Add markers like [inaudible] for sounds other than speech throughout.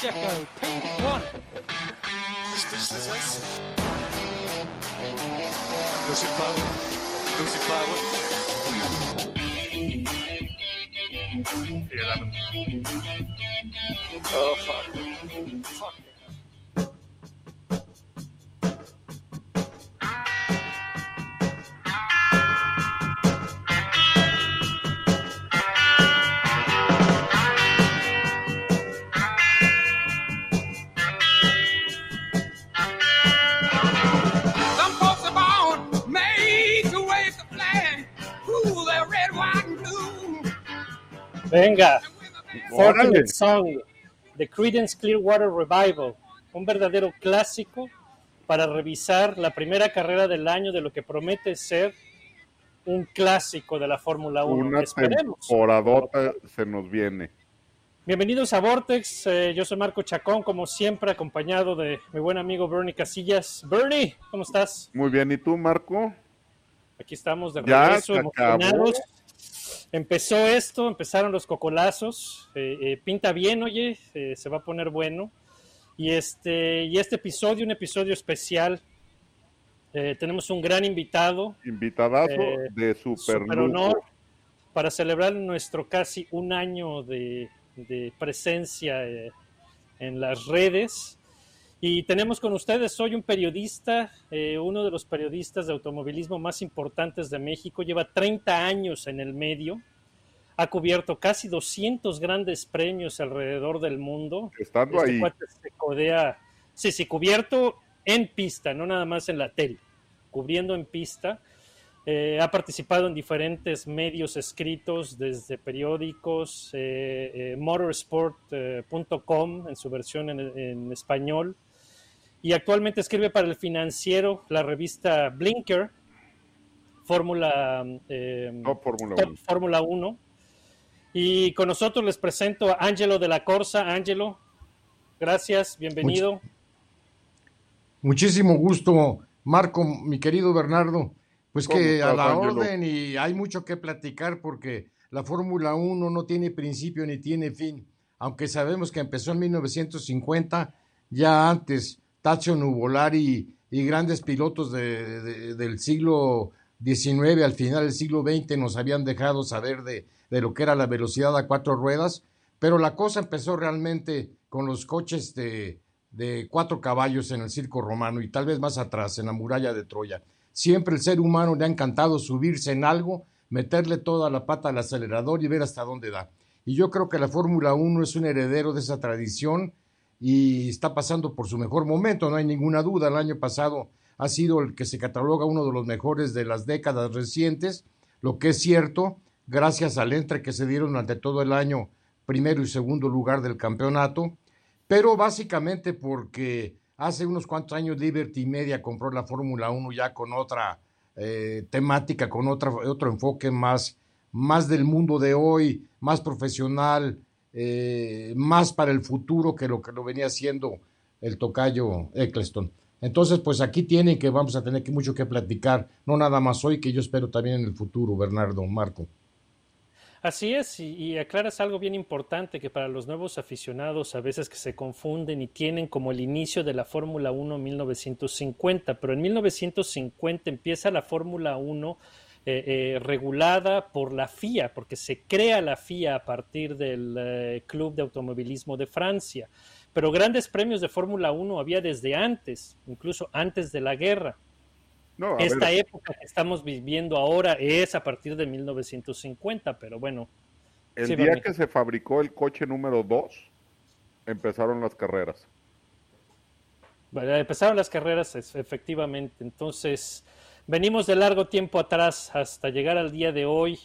Pacheco, Pete one. Lucy Flower. Lucy Flower. The 11. Oh, fuck. Fuck. Fortunate Song, The Creedence Clearwater Revival, un verdadero clásico para revisar la primera carrera del año de lo que promete ser un clásico de la Fórmula 1. Una Esperemos. temporadota se nos viene. Bienvenidos a Vortex, eh, yo soy Marco Chacón, como siempre, acompañado de mi buen amigo Bernie Casillas. Bernie, ¿cómo estás? Muy bien, ¿y tú, Marco? Aquí estamos de Ya regreso, emocionados. Empezó esto, empezaron los cocolazos, eh, eh, pinta bien, oye, eh, se va a poner bueno. Y este, y este episodio, un episodio especial, tenemos un gran invitado, Invitadazo de super, super honor, para celebrar nuestro casi un año de, de presencia en las redes. Y tenemos con ustedes hoy un periodista, eh, uno de los periodistas de automovilismo más importantes de México, lleva 30 años en el medio, ha cubierto casi 200 grandes premios alrededor del mundo. Estando Este ahí. cuate se codea, sí, sí, cubierto en pista, no nada más en la tele, cubriendo en pista. Eh, ha participado en diferentes medios escritos, desde periódicos, eh, eh, motorsport.com en su versión en, en español, y actualmente escribe para el financiero la revista Blinker, Fórmula eh, Fórmula Top 1. Fórmula 1. Y con nosotros les presento a Angelo de la Corsa. Angelo, gracias, bienvenido. Muchísimo gusto, Marco, mi querido Bernardo. Pues ¿Cómo que a la Ángelo? orden y hay mucho que platicar porque la Fórmula 1 no tiene principio ni tiene fin. Aunque sabemos que empezó en 1950, ya antes Tazio Nuvolari y grandes pilotos de- de- del siglo XIX al final del siglo XX nos habían dejado saber de, lo que era la velocidad a cuatro ruedas, pero la cosa empezó realmente con los coches de, de cuatro caballos en el circo romano y tal vez más atrás, en la muralla de Troya. Siempre el ser humano le ha encantado subirse en algo, meterle toda la pata al acelerador y ver hasta dónde da. Y yo creo que la Fórmula 1 es un heredero de esa tradición y está pasando por su mejor momento, no hay ninguna duda. El año pasado ha sido el que se cataloga uno de los mejores de las décadas recientes, lo que es cierto, gracias al entre que se dieron durante todo el año primero y segundo lugar del campeonato, pero básicamente porque hace unos cuantos años Liberty Media compró la Fórmula 1 ya con otra eh, temática, con otra, otro enfoque más, más del mundo de hoy, más profesional, eh, más para el futuro que lo que lo venía haciendo el tocayo Eccleston. Entonces, pues aquí tienen que vamos a tener que mucho que platicar, no nada más hoy, que yo espero también en el futuro, Bernardo, Marco. Así es, y, aclaras algo bien importante que para los nuevos aficionados a veces que se confunden y tienen como el inicio de la Fórmula 1 en 1950, pero en 1950 empieza la Fórmula 1 eh, eh, regulada por la FIA, porque se crea la FIA a partir del eh, Club de Automovilismo de Francia. Pero grandes premios de Fórmula 1 había desde antes, incluso antes de la guerra. No, Esta ver, época que estamos viviendo ahora es a partir de 1950, pero bueno, el sí, día que se fabricó el coche número 2, empezaron las carreras. Bueno, empezaron las carreras efectivamente, entonces venimos de largo tiempo atrás hasta llegar al día de hoy,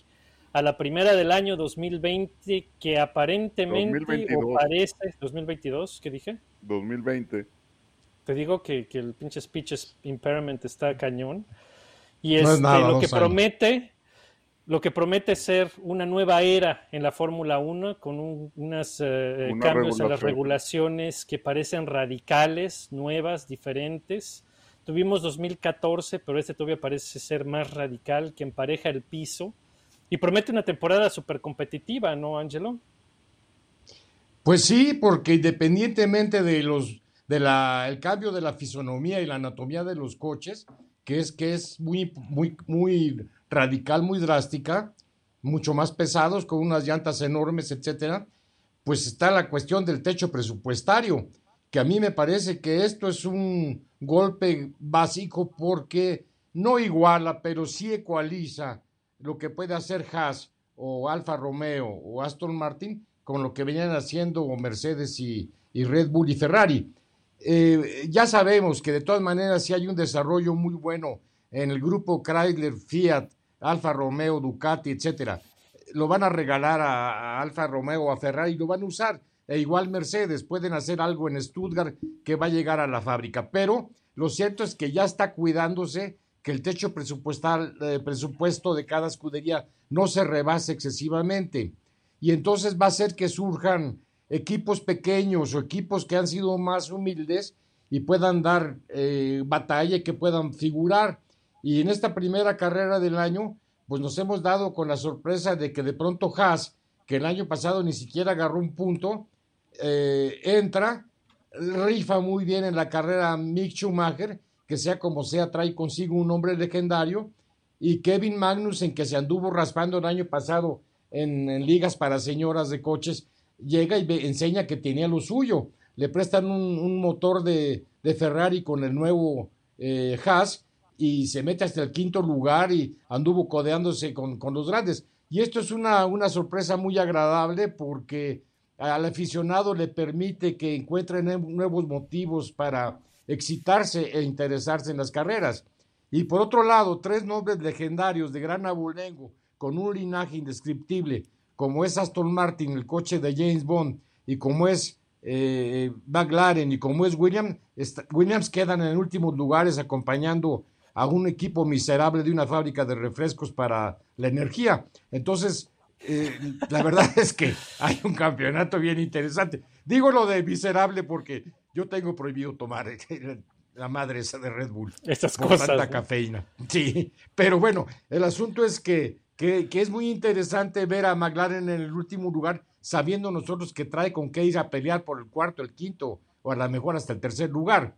a la primera del año 2020, que aparentemente 2022. o parece, 2022, ¿qué dije? 2020. Te digo que, que el pinche speech impairment está cañón. Y No es este, nada, lo que años. promete, lo que promete ser una nueva era en la Fórmula 1 con un, unas eh, Una cambios en las regulaciones que parecen radicales, nuevas, diferentes. Tuvimos 2014, pero este todavía parece ser más radical, que empareja el piso y promete una temporada súper competitiva, ¿no, Angelo? Pues sí, porque independientemente de los de la el cambio de la fisonomía y la anatomía de los coches, que es que es muy muy muy radical, muy drástica, mucho más pesados con unas llantas enormes, etcétera, pues está la cuestión del techo presupuestario, que a mí me parece que esto es un golpe básico porque no iguala, pero sí ecualiza lo que puede hacer Haas o Alfa Romeo o Aston Martin con lo que venían haciendo Mercedes y, Red Bull y Ferrari. Eh, ya sabemos que de todas maneras sí hay un desarrollo muy bueno en el grupo Chrysler, Fiat, Alfa Romeo, Ducati, etcétera. Lo van a regalar a, a Alfa Romeo a Ferrari lo van a usar. E igual Mercedes, pueden hacer algo en Stuttgart que va a llegar a la fábrica. Pero lo cierto es que ya está cuidándose que el techo presupuestal, eh, presupuesto de cada escudería no se rebase excesivamente. Y entonces va a ser que surjan equipos pequeños o equipos que han sido más humildes y puedan dar eh, batalla y que puedan figurar. Y en esta primera carrera del año, pues nos hemos dado con la sorpresa de que de pronto Haas, que el año pasado ni siquiera agarró un punto, eh, entra, rifa muy bien en la carrera Mick Schumacher que sea como sea, trae consigo un hombre legendario. Y Kevin Magnussen, que se anduvo raspando el año pasado en, ligas para señoras de coches, llega y enseña que tenía lo suyo. Le prestan un, motor de, Ferrari con el nuevo eh, Haas y se mete hasta el quinto lugar y anduvo codeándose con, los grandes. Y esto es una, una sorpresa muy agradable porque al aficionado le permite que encuentre nuevos motivos para excitarse e interesarse en las carreras. Y por otro lado, tres nombres legendarios de gran abolengo, con un linaje indescriptible, como es Aston Martin, el coche de James Bond, y como es eh, McLaren y como es Williams, Williams quedan en últimos lugares acompañando a un equipo miserable de una fábrica de refrescos para la energía. Entonces, eh, la verdad [laughs] es que hay un campeonato bien interesante. Digo lo de miserable porque yo tengo prohibido tomar la madre esa de Red Bull. Estas con cosas. Tanta cafeína. [laughs] Sí, pero bueno, el asunto es que, que, es muy interesante ver a McLaren en el último lugar, sabiendo nosotros que trae con qué ir a pelear por el cuarto, el quinto, o a lo mejor hasta el tercer lugar.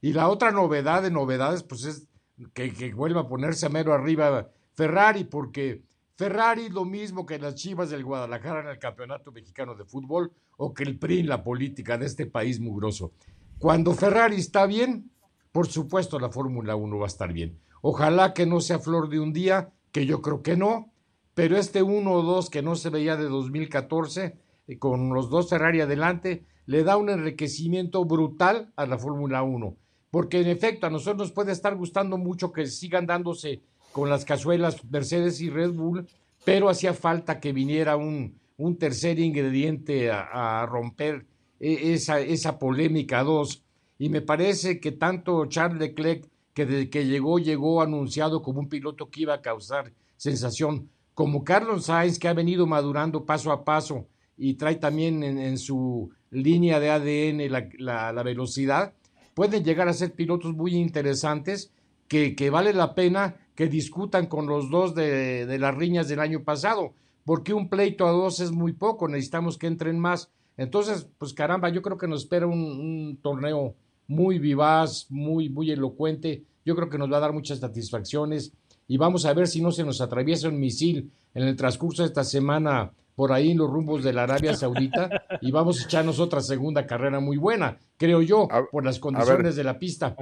Y la otra novedad de novedades, pues es que, que vuelva a ponerse a mero arriba Ferrari, porque Ferrari lo mismo que las Chivas del Guadalajara en el Campeonato Mexicano de Fútbol o que el PRI en la política de este país mugroso. Cuando Ferrari está bien, por supuesto la Fórmula 1 va a estar bien. Ojalá que no sea flor de un día, que yo creo que no, pero este 1 o 2 que no se veía de 2014, eh, con los dos Ferrari adelante, le da un enriquecimiento brutal a la Fórmula 1. Porque en efecto a nosotros nos puede estar gustando mucho que sigan dándose con las cazuelas Mercedes y Red Bull, pero hacía falta que viniera un, un tercer ingrediente a, romper e, esa, esa polémica a dos. Y me parece que tanto Charles Leclerc, que desde que llegó, llegó anunciado como un piloto que iba a causar sensación, como Carlos Sainz, que ha venido madurando paso a paso y trae también en, su línea de ADN la, la, velocidad, pueden llegar a ser pilotos muy interesantes que, que vale la pena que discutan con los dos de, de, las riñas del año pasado, porque un pleito a dos es muy poco, necesitamos que entren más. Entonces, pues caramba, yo creo que nos espera un, un torneo muy vivaz, muy, muy elocuente. Yo creo que nos va a dar muchas satisfacciones y vamos a ver si no se nos atraviesa un misil en el transcurso de esta semana por ahí en los rumbos de la Arabia Saudita y vamos a echarnos otra segunda carrera muy buena, creo yo, por las condiciones de la pista.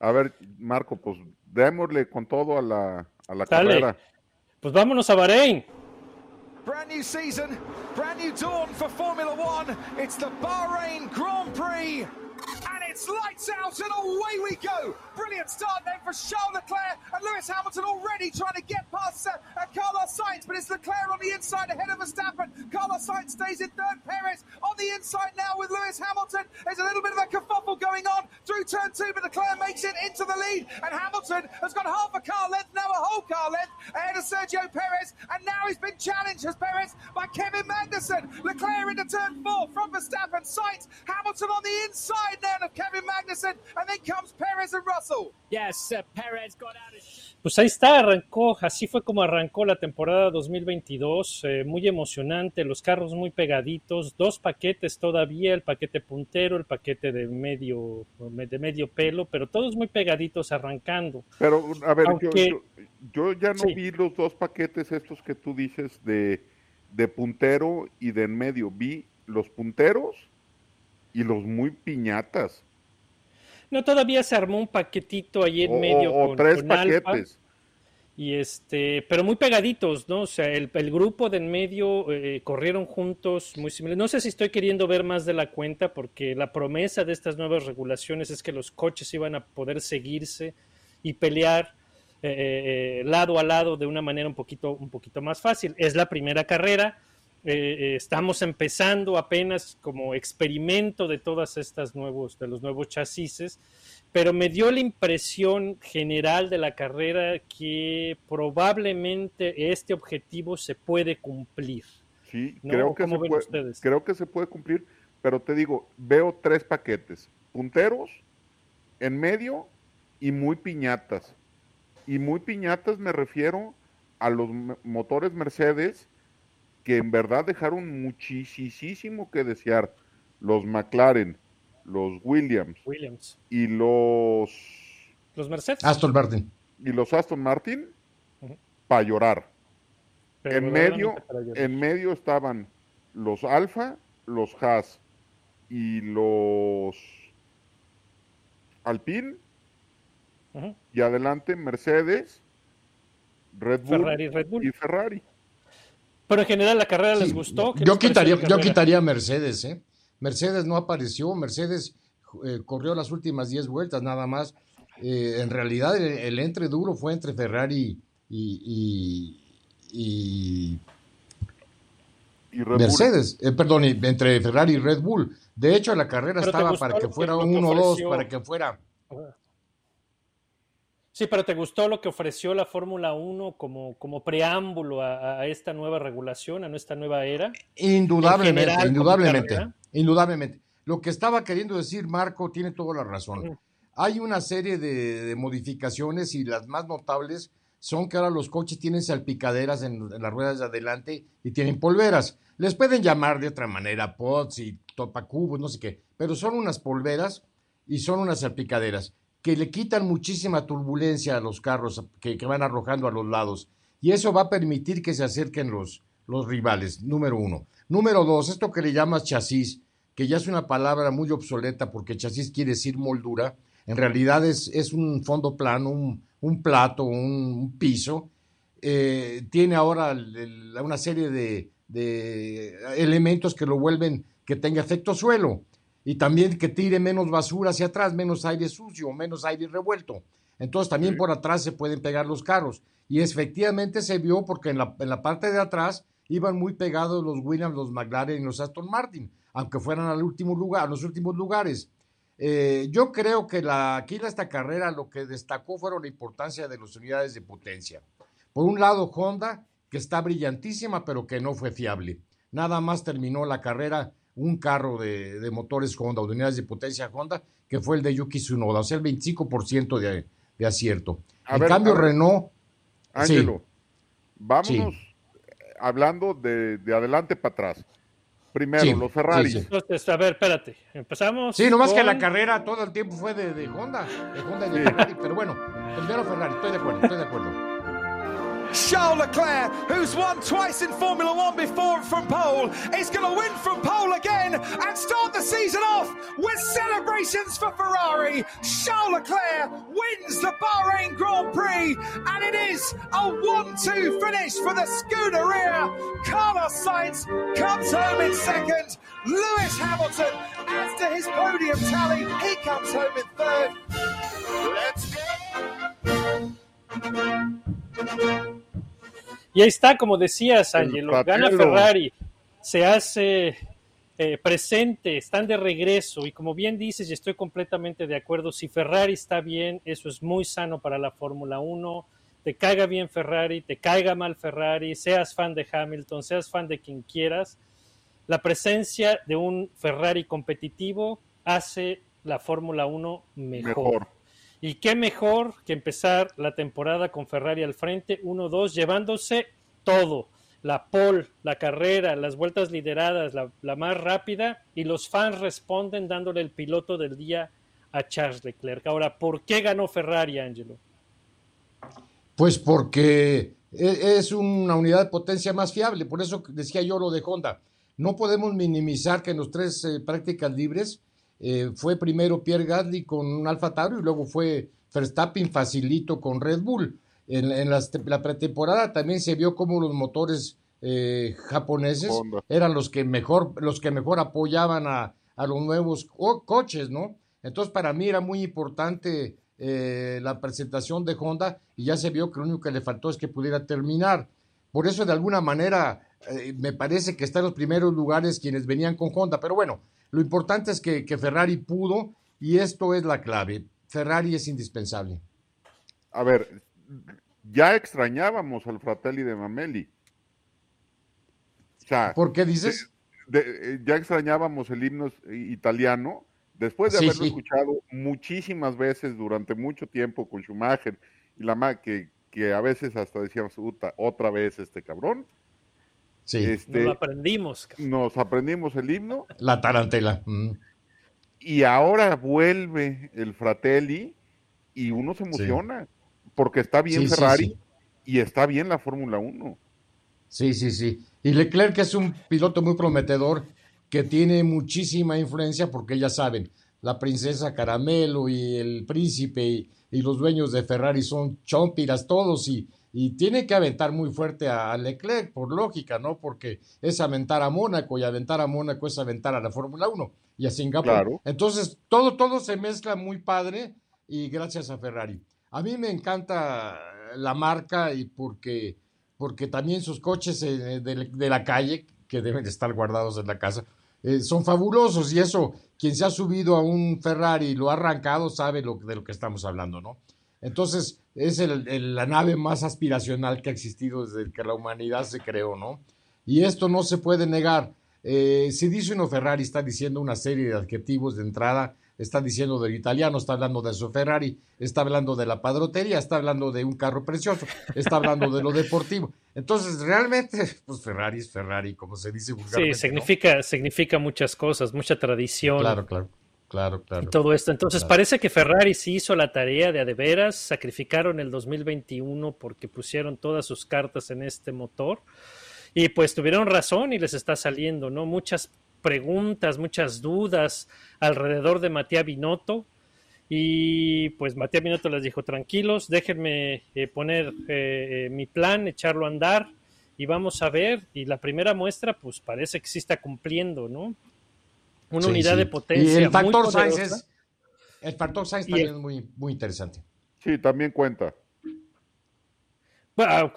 A ver, Marco, pues démosle con todo a la, a la carrera. Pues vámonos a Bahrein. Brand new season, brand new dawn for Formula One. It's the Bahrain Grand Prix. And it's lights out and away we go. Brilliant start then for Charles Leclerc and Lewis Hamilton already trying to get past uh, uh, Carlos Sainz, but it's Leclerc on the inside ahead of Verstappen. Carlos Sainz stays in third. Perez on the inside now with Lewis Hamilton. There's a little bit of a kerfuffle going on through turn two, but Leclerc makes it into the lead, and Hamilton has got half a car length, now a whole car length ahead of Sergio Perez, and now he's been challenged as Perez by Kevin Magnussen. Leclerc into turn four from Verstappen. Sainz, Hamilton on the inside now of Kevin Magnussen, and then comes Perez and Russell. Yes, uh, Perez got out of. Pues ahí está, arrancó, así fue como arrancó la temporada 2022, eh, muy emocionante, los carros muy pegaditos, dos paquetes todavía, el paquete puntero, el paquete de medio, de medio pelo, pero todos muy pegaditos arrancando. Pero, a ver, yo- Aunque- yo, yo ya no Sí. vi los dos paquetes estos que tú dices de, de puntero y de en medio. Vi los punteros y los muy piñatas. No, todavía se armó un paquetito ahí en O, medio o con, tres con Alfa. paquetes. Y este, pero muy pegaditos, ¿no? O sea, el, el grupo de en medio eh, corrieron juntos, muy similares. No sé si estoy queriendo ver más de la cuenta, porque la promesa de estas nuevas regulaciones es que los coches iban a poder seguirse y pelear eh, eh, lado a lado de una manera un poquito, un poquito más fácil. Es la primera carrera. Eh, eh, estamos empezando apenas como experimento de todas estas nuevos, de los nuevos chasis pero me dio la impresión general de la carrera que probablemente este objetivo se puede cumplir. Sí, ¿no? creo que, ¿Cómo se ven puede, ustedes? creo que se puede cumplir, pero te digo, veo tres paquetes, punteros, en medio y muy piñatas. Y muy piñatas me refiero a los motores Mercedes que en verdad dejaron muchísimo que desear. Los McLaren, los Williams Williams. y los Los Mercedes. Aston Martin. y los Aston Martin para llorar. pero En medio, llorar. en medio estaban los Alfa, los Haas y los Alpine y adelante Mercedes, Red Bull Ferrari, Red Bull. y Ferrari. Pero en general la carrera les gustó. ¿Qué Yo quitaría, yo quitaría Mercedes, ¿eh? Mercedes no apareció, Mercedes eh, corrió las últimas 10 vueltas nada más. Eh, en realidad el, el entre duro fue entre Ferrari y, y- y Y Red Bull. Mercedes, eh, perdón, y- entre Ferrari y Red Bull. De hecho, la carrera estaba para que fuera lo que un 1-2, ofreció. para que fuera... Sí, pero ¿te gustó lo que ofreció la Fórmula 1 como, como preámbulo a, a esta nueva regulación, a esta nueva era? Indudablemente, general, indudablemente, indudablemente. Lo que estaba queriendo decir Marco tiene toda la razón. Hay una serie de, de modificaciones y las más notables son que ahora los coches tienen salpicaderas en, en las ruedas de adelante y tienen polveras. Les pueden llamar de otra manera pots y topacubos, no sé qué, pero son unas polveras y son unas salpicaderas que le quitan muchísima turbulencia a los carros que, van arrojando a los lados. Y eso va a permitir que se acerquen los, los rivales, número uno. Número dos, esto que le llamas chasis, que ya es una palabra muy obsoleta porque chasis quiere decir moldura, en realidad es, es un fondo plano, un, un plato, un, piso. Eh, tiene ahora una serie de, de elementos que lo vuelven que tenga efecto suelo y también que tire menos basura hacia atrás, menos aire sucio, menos aire revuelto. Entonces también Sí. por atrás se pueden pegar los carros. Y efectivamente se vio porque en la, en la parte de atrás iban muy pegados los Williams, los McLaren y los Aston Martin, aunque fueran al último lugar, a los últimos lugares. Eh, yo creo que la, aquí en esta carrera lo que destacó fueron la importancia de las unidades de potencia. Por un lado, Honda, que está brillantísima, pero que no fue fiable. Nada más terminó la carrera un carro de, de motores Honda o de unidades de potencia Honda, que fue el de Yuki Tsunoda, o sea, el 25% de, de acierto. A en ver, cambio, a ver. Renault, Sí. Ángelo, vámonos eh, hablando de, de adelante para atrás. Primero, Sí, los Ferrari. sí, sí. Entonces, a ver, espérate. Empezamos. sí, nomás que con- la carrera todo el tiempo fue de, de Honda, de Honda y de Ferrari, pero bueno, primero Ferrari, estoy de acuerdo, estoy de acuerdo. Charles Leclerc, who's won twice in Formula One before from pole, is going to win from pole again and start the season off with celebrations for Ferrari. Charles Leclerc wins the Bahrain Grand Prix, and it is a 1 2 finish for the Scuderia. Carlos Sainz comes home in second. Lewis Hamilton adds to his podium tally. He comes home in third. Let's go! Y ahí está, como decías, Angelo, gana. Ferrari, se hace eh, presente, están de regreso y como bien dices, y estoy completamente de acuerdo, si Ferrari está bien, eso es muy sano para la Fórmula 1, te caiga bien Ferrari, te caiga mal Ferrari, seas fan de Hamilton, seas fan de quien quieras, la presencia de un Ferrari competitivo hace la Fórmula 1 mejor. Mejor. Y qué mejor que empezar la temporada con Ferrari al frente, 1-2, llevándose todo. La pole, la carrera, las vueltas lideradas, la, más rápida, y los fans responden dándole el piloto del día a Charles Leclerc. Ahora, ¿por qué ganó Ferrari, Angelo? Pues porque e, es una unidad de potencia más fiable, por eso decía yo lo de Honda. No podemos minimizar que en los tres eh, prácticas libres eh, fue primero Pierre Gasly con un Alfa Tauri y luego fue Verstappen facilito con Red Bull. En, en las, la pretemporada también se vio como los motores eh, japoneses Honda. eran los que mejor, los que mejor apoyaban a, a los nuevos co coches, ¿no? Entonces para mí era muy importante eh, la presentación de Honda y ya se vio que lo único que le faltó es que pudiera terminar. Por eso de alguna manera eh, me parece que está en los primeros lugares quienes venían con Honda, pero bueno, lo importante es que, que Ferrari pudo y esto es la clave. Ferrari es indispensable. A ver, ya extrañábamos al Fratelli de Mameli. O sea, ¿Por qué dices? de- de- eh, ya extrañábamos el himno italiano después de Sí, haberlo sí. escuchado muchísimas veces durante mucho tiempo con Schumacher y la que, que a veces hasta decíamos "Uta, otra vez este cabrón. Sí, Nos Este, lo aprendimos. nos aprendimos el himno la tarantela. Mm. y ahora vuelve el Fratelli y uno se emociona porque está bien Sí, sí, Ferrari sí. y está bien la Fórmula 1. Sí, sí, sí. Y Leclerc es un piloto muy prometedor que tiene muchísima influencia porque ya saben, la princesa Caramelo y el príncipe y, y los dueños de Ferrari son chompiras todos y, y tiene que aventar muy fuerte a, Leclerc por lógica, ¿no? Porque es aventar a Mónaco y aventar a Mónaco es aventar a la Fórmula 1 y a Singapur. Claro. Entonces, todo, todo se mezcla muy padre y gracias a Ferrari. A mí me encanta la marca y porque, porque también sus coches eh, de, de la calle, que deben de estar guardados en la casa, eh, son fabulosos y eso, quien se ha subido a un Ferrari y lo ha arrancado sabe lo, de lo que estamos hablando, ¿no? Entonces, es el- el- la nave más aspiracional que ha existido desde que la humanidad se creó, ¿no? Y esto no se puede negar. Eh, si dice uno Ferrari, está diciendo una serie de adjetivos de entrada, está diciendo del italiano, está hablando de su Ferrari, está hablando de la padrotería, está hablando de un carro precioso, está hablando de lo [laughs] deportivo. Entonces, realmente, pues Ferrari es Ferrari, como se dice Sí, vulgarmente. ¿no? significa, significa muchas cosas, mucha tradición. Claro, claro, claro, y claro. todo esto. Entonces Claro. parece que Ferrari sí hizo la tarea de a de veras, sacrificaron el 2021 porque pusieron todas sus cartas en este motor y pues tuvieron razón y les está saliendo, ¿no? Muchas preguntas, muchas dudas alrededor de Matías Binotto y pues Matías Binotto les dijo, tranquilos, déjenme eh, poner eh, eh, mi plan, echarlo a andar y vamos a ver y la primera muestra pues parece que sí está cumpliendo, ¿no? Una Sí, unidad sí. de potencia. Y el factor muy Sainz es, el factor Sainz también el- es muy, muy interesante. Sí, también cuenta. Bueno,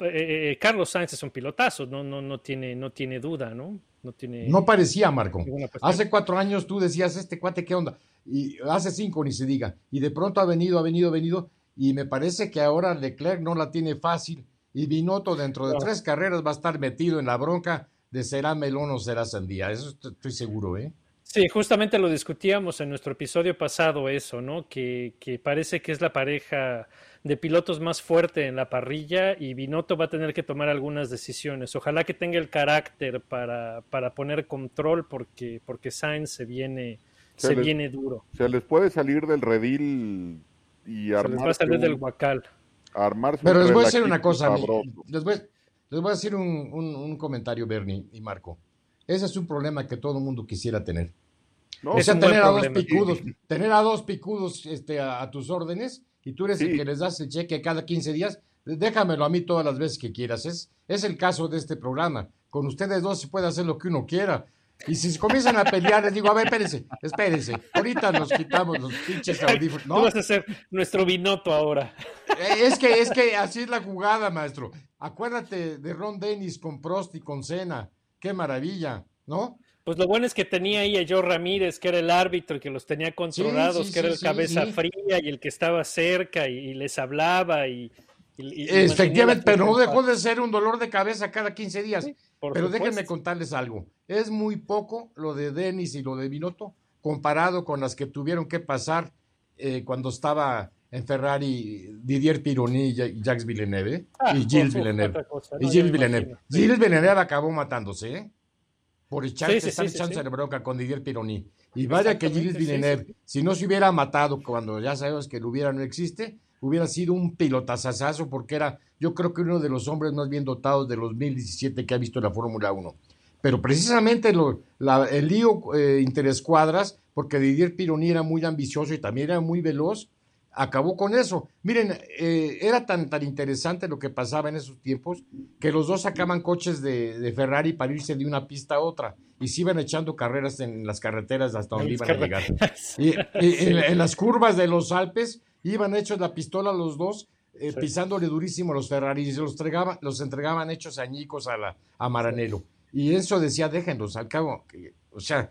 eh, eh, Carlos Sainz es un pilotazo, no, no, no, tiene, no tiene duda, ¿no? No tiene. No parecía, Marco. Hace cuatro años tú decías, este cuate, ¿qué onda? Y hace cinco ni se diga. Y de pronto ha venido, ha venido, ha venido. Y me parece que ahora Leclerc no la tiene fácil. Y Binotto dentro de No. tres carreras va a estar metido en la bronca de será melón o será sandía. Eso est- estoy seguro, ¿eh? Sí, justamente lo discutíamos en nuestro episodio pasado, eso, ¿no? Que, que parece que es la pareja de pilotos más fuerte en la parrilla y Binotto va a tener que tomar algunas decisiones. Ojalá que tenga el carácter para, para poner control porque, porque Sainz se viene, Se se les- viene duro. Se les puede salir del redil y Se les va a armarse salir del guacal. armarse Pero les voy a decir una cosa. Les voy, les voy a decir un, un- un comentario, Bernie y Marco. Ese es un problema que todo el mundo quisiera tener. No, O sea, tener a dos problema. picudos, tener a dos picudos este, a, a tus órdenes y tú eres el que les das el cheque cada 15 días, déjamelo a mí todas las veces que quieras. Es, es el caso de este programa. Con ustedes dos se puede hacer lo que uno quiera. Y si se comienzan a pelear, les digo, a ver, espérense, espérense. Ahorita nos quitamos los pinches audífonos. Tú No, vas a ser nuestro Binotto ahora. eh, es que, es que así es la jugada, maestro. Acuérdate de Ron Dennis con Prost y con Cena. Qué maravilla, ¿no? Pues lo bueno es que tenía ahí a Joe Ramírez, que era el árbitro, que los tenía controlados, sí, que era el cabeza fría y el que estaba cerca y, y les hablaba y... y- y- y Efectivamente, pero no dejó de ser un dolor de cabeza cada 15 días. Por pero supuesto. déjenme contarles algo. Es muy poco lo de Denis y lo de Binotto comparado con las que tuvieron que pasar eh, cuando estaba en Ferrari Didier Pironi y Ja- y Jacques Villeneuve Ah, y Gilles Villeneuve. cosa, y no, Gilles ya me Villeneuve. sí. Gilles Villeneuve acabó matándose, ¿eh? Por echarse, Sí, sí, echándose la bronca con Didier Pironi. Y vaya que Gilles Villeneuve, si no se hubiera matado cuando ya sabemos que lo hubiera no existe, hubiera sido un pilotazazazo porque era, yo creo que uno de los hombres más bien dotados de los 2017 que ha visto la Fórmula 1. Pero precisamente lo- la- el lío eh, interescuadras, porque Didier Pironi era muy ambicioso y también era muy veloz, acabó con eso. Miren, eh, era tan, tan interesante lo que pasaba en esos tiempos que los dos sacaban coches de, de Ferrari para irse de una pista a otra y se iban echando carreras en las carreteras hasta donde las iban a llegar. Y, [laughs] en las curvas de los Alpes iban hechos la pistola los dos, eh, Sí. pisándole durísimo a los Ferrari y los, entregaban, los entregaban hechos añicos a, la, a Maranello. Y eso decía, déjenlos, al cabo, que- o sea,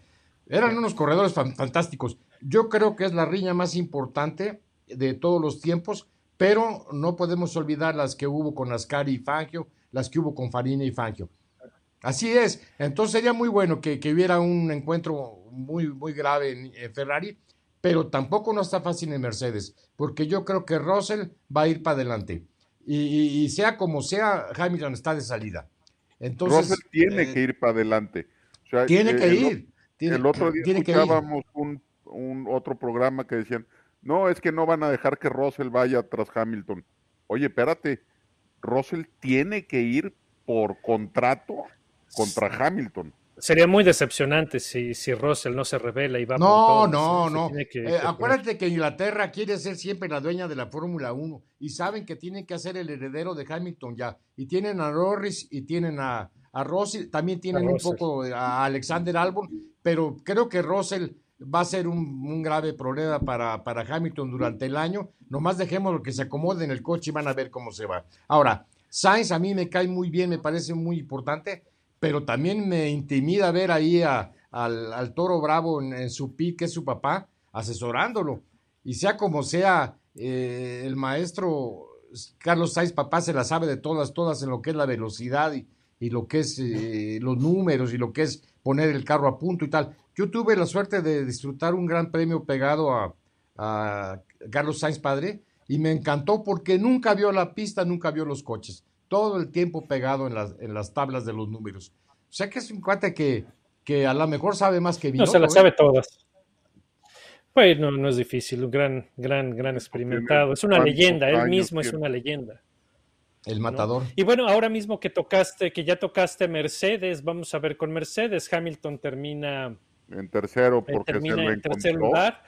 eran unos corredores fan- fantásticos. Yo creo que es la riña más importante de todos los tiempos, pero no podemos olvidar las que hubo con Ascari y Fangio, las que hubo con Farina y Fangio. Así es. Entonces sería muy bueno que, que hubiera un encuentro muy, muy grave en, en Ferrari, pero tampoco no está fácil en Mercedes, porque yo creo que Russell va a ir para adelante. Y, y- y sea como sea, Hamilton está de salida. Entonces, Russell tiene eh, que ir para adelante. O sea, Tiene que el, ir. Tiene, el otro día tiene que ir. escuchábamos un, un otro programa que decían, no, es que no van a dejar que Russell vaya tras Hamilton. Oye, espérate, Russell tiene que ir por contrato contra Hamilton. Sería muy decepcionante si, si Russell no se revela y va No, por todo. no, no. que- Eh, acuérdate que Inglaterra quiere ser siempre la dueña de la Fórmula 1 y saben que tienen que hacer el heredero de Hamilton ya. Y tienen a Norris y tienen a, a Russell, también tienen un poco a Alexander Albon, pero creo que Russell va a ser un, un grave problema para, para Hamilton durante el año. Nomás dejemos que se acomode en el coche y van a ver cómo se va. Ahora, Sainz a mí me cae muy bien, me parece muy importante, pero también me intimida ver ahí a- al, al toro bravo en, su pick, que es su papá, asesorándolo. Y sea como sea, eh, el maestro Carlos Sainz, papá, se la sabe de todas, todas en lo que es la velocidad y, lo que es eh, los números y lo que es poner el carro a punto y tal. Yo tuve la suerte de disfrutar un gran premio pegado a Carlos Sainz padre y me encantó porque nunca vio la pista, nunca vio los coches, todo el tiempo pegado en las, en las tablas de los números. O sea que es un cuate que, que a lo mejor sabe más que No, Binotto, se las ¿eh? sabe todas. Pues no, no es difícil, un gran, gran, gran experimentado. Es una ¿Cuántos leyenda, él mismo es una leyenda. El ¿no? matador. Y bueno, ahora mismo que tocaste, que ya tocaste Mercedes, vamos a ver con Mercedes. Hamilton termina, En tercero eh, porque se termina lo en tercer lugar.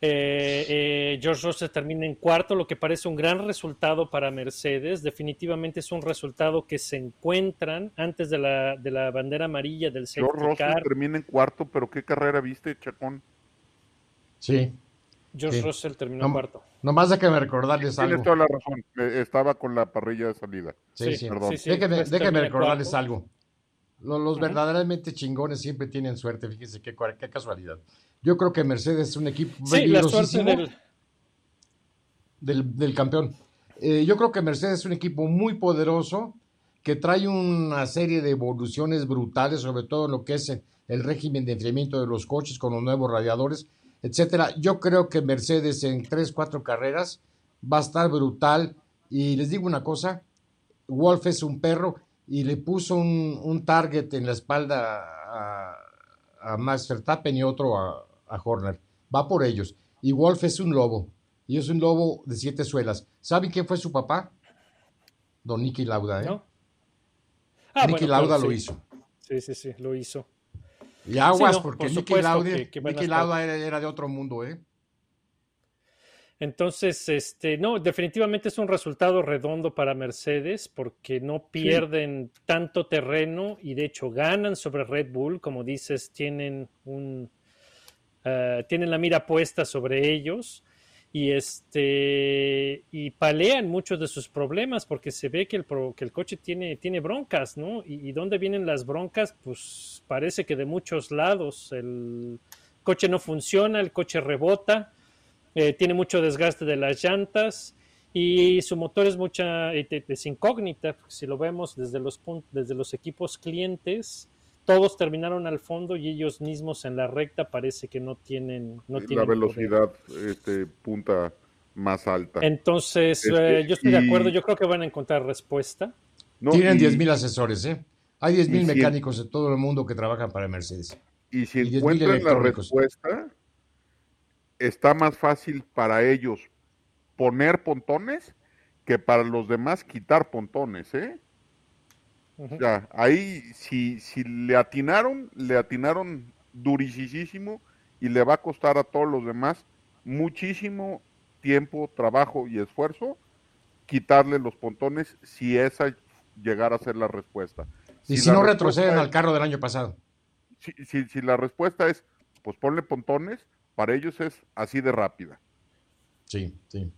Eh, eh, George Russell termina en cuarto, lo que parece un gran resultado para Mercedes. Definitivamente es un resultado que se encuentran antes de la, de la bandera amarilla del George safety Russell car. termina en cuarto, pero ¿qué carrera viste, Chacón? Sí. George Sí. Russell terminó No, en cuarto. Nomás déjame recordarles Tienes algo. toda la razón. Estaba con la parrilla de salida. Sí, Sí, sí. Perdón. sí, sí, déjenme pues déjenme recordarles cuarto. algo. Lo- Los, verdaderamente chingones siempre tienen suerte. Fíjense qué, qué casualidad. Yo creo que Mercedes es un equipo Sí, la del, del, del campeón. Eh, yo creo que Mercedes es un equipo muy poderoso que trae una serie de evoluciones brutales, sobre todo en lo que es el, el régimen de enfriamiento de los coches con los nuevos radiadores, etcétera. Yo creo que Mercedes en tres, cuatro carreras va a estar brutal. Y les digo una cosa, Wolf es un perro y le puso un, un target en la espalda a, a Max Verstappen y otro a, a Horner. Va por ellos. Y Wolf es un lobo. Y es un lobo de siete suelas. ¿Saben quién fue su papá? Don Nicky Lauda, ¿eh? ¿no? Ah, Nicky bueno, Lauda lo hizo. Sí, sí, sí, lo hizo. Y aguas, no, porque por Nicky Lauda, que- que estar. Lauda era, era de otro mundo, ¿eh? Entonces, este, no, definitivamente es un resultado redondo para Mercedes porque no pierden tanto terreno y de hecho ganan sobre Red Bull, como dices, tienen un eh, tienen la mira puesta sobre ellos y este y palean muchos de sus problemas porque se ve que el, pro- que el coche tiene, tiene broncas, ¿no? Y, y dónde vienen las broncas, pues parece que de muchos lados el coche no funciona, el coche rebota, eh, tiene mucho desgaste de las llantas y su motor es mucha eh, es incógnita, si lo vemos desde los desde los equipos clientes, todos terminaron al fondo y ellos mismos en la recta parece que no tienen, no tienen la velocidad este, punta más alta. Entonces, Este, eh, yo estoy de y- acuerdo, yo creo que van a encontrar respuesta. No, Tienen y- 10.000 asesores, ¿eh? Hay 10.000 y si- mecánicos en todo el mundo que trabajan para Mercedes. Y si y 10.000 encuentran la respuesta, está más fácil para ellos poner pontones que para los demás quitar pontones, ¿eh? Sea, ahí si, si le atinaron, le atinaron durisísimo y le va a costar a todos los demás muchísimo tiempo, trabajo y esfuerzo quitarle los pontones si esa llegara a ser la respuesta. Y si, no retroceden es- al carro del año pasado. si, si- si la respuesta es, pues ponle pontones, para ellos es así de rápida. Sí, sí.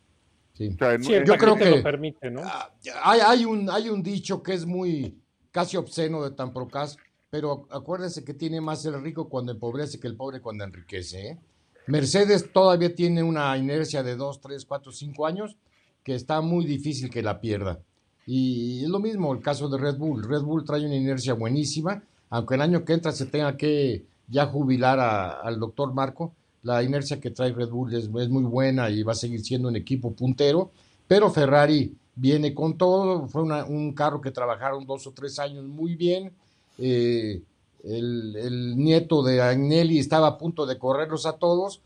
sí. O sea, en- Sí, el en- Yo creo que- lo permite, ¿no? Ah, Hay, hay un, hay un dicho que es muy casi obsceno de tan procas, pero acuérdense que tiene más el rico cuando empobrece que el pobre cuando enriquece. ¿eh? Mercedes todavía tiene una inercia de 2, 3, 4, 5 años que está muy difícil que la pierda. Y es lo mismo el caso de Red Bull. Red Bull trae una inercia buenísima, aunque el año que entra se tenga que ya jubilar a- al doctor Marco. La inercia que trae Red Bull es, es muy buena y va a seguir siendo un equipo puntero, pero Ferrari viene con todo. Fue una- un carro que trabajaron dos o tres años muy bien. Eh, el, el nieto de Agnelli estaba a punto de correrlos a todos.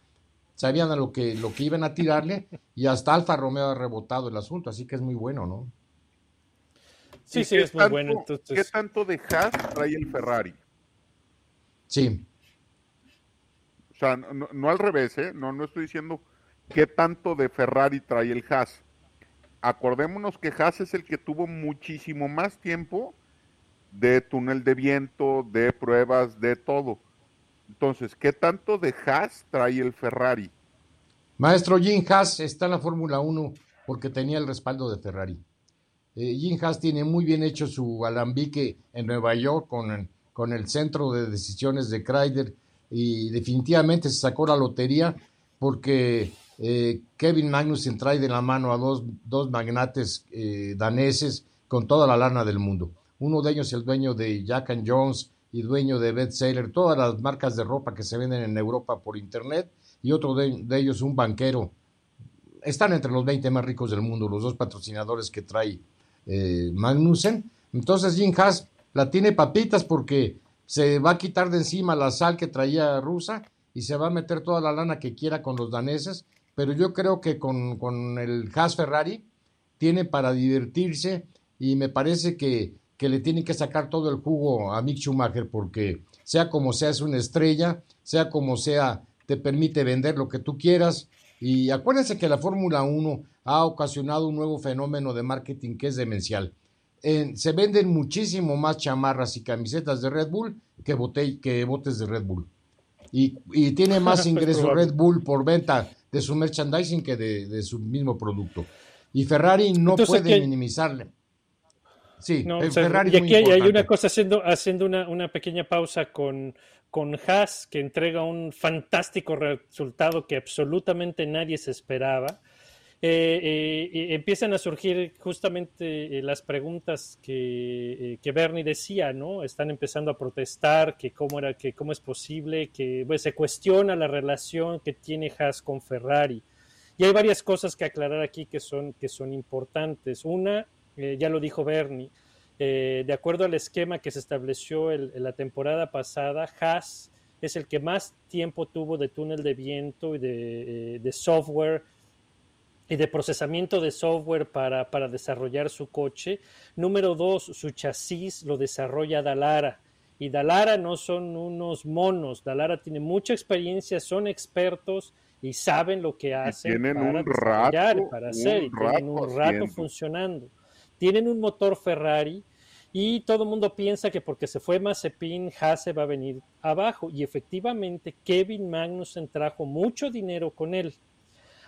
Sabían a lo que, lo que iban a tirarle y hasta Alfa Romeo ha rebotado el asunto, así que es muy bueno, ¿no? Sí, ¿y sí, qué es muy tanto- bueno. ¿Qué Entonces, tanto de Haas trae el Ferrari? Sí, O sea, no al revés, ¿eh? No, no estoy diciendo qué tanto de Ferrari trae el Haas. Acordémonos que Haas es el que tuvo muchísimo más tiempo de túnel de viento, de pruebas, de todo. Entonces, ¿qué tanto de Haas trae el Ferrari? Maestro Jim Haas está en la Fórmula 1 porque tenía el respaldo de Ferrari. Eh, Jim Haas tiene muy bien hecho su alambique en Nueva York con, con el centro de decisiones de Kreider y definitivamente se sacó la lotería porque eh, Kevin Magnussen trae de la mano a dos, dos magnates eh, daneses con toda la lana del mundo. Uno de ellos el dueño de Jack and Jones y dueño de Bed Sailor, todas las marcas de ropa que se venden en Europa por internet, y otro de, de ellos un banquero. Están entre los 20 más ricos del mundo, los dos patrocinadores que trae eh, Magnussen. Entonces Jim Haas la tiene papitas porque se va a quitar de encima la sal que traía rusa y se va a meter toda la lana que quiera con los daneses, pero yo creo que con, con el Haas Ferrari tiene para divertirse y me parece que, que le tiene que sacar todo el jugo a Mick Schumacher porque sea como sea es una estrella, sea como sea te permite vender lo que tú quieras y acuérdense que la Fórmula 1 ha ocasionado un nuevo fenómeno de marketing que es demencial. En- se venden muchísimo más chamarras y camisetas de Red Bull que, bote- que botes de Red Bull. Y, y tiene más [laughs] Es ingresos. Red Bull por venta de su merchandising que de, de su mismo producto. Y Ferrari no Entonces, puede minimizarle. Sí, No, el o sea, Ferrari y es muy aquí hay, hay importante. una cosa haciendo, haciendo una, una pequeña pausa con, con Haas, que entrega un fantástico resultado que absolutamente nadie se esperaba. Eh, eh, y empiezan a surgir justamente eh, las preguntas que, eh, que Bernie decía, ¿no? Están empezando a protestar, que cómo, era, que cómo es posible, que pues, se cuestiona la relación que tiene Haas con Ferrari. Y hay varias cosas que aclarar aquí que son, que son importantes. Una, eh, ya lo dijo Bernie, eh, de acuerdo al esquema que se estableció el- en la temporada pasada, Haas es el que más tiempo tuvo de túnel de viento y de, eh, de software de procesamiento de software para, para desarrollar su coche. Número dos, su chasis lo desarrolla Dalara. Y Dalara no son unos monos. Dalara tiene mucha experiencia, son expertos y saben lo que hacen tienen para un rato, para hacer, y un tienen rato un rato haciendo. funcionando. Tienen un motor Ferrari y todo el mundo piensa que porque se fue Mazepin, Haas se va a venir abajo. Y efectivamente, Kevin Magnussen trajo mucho dinero con él.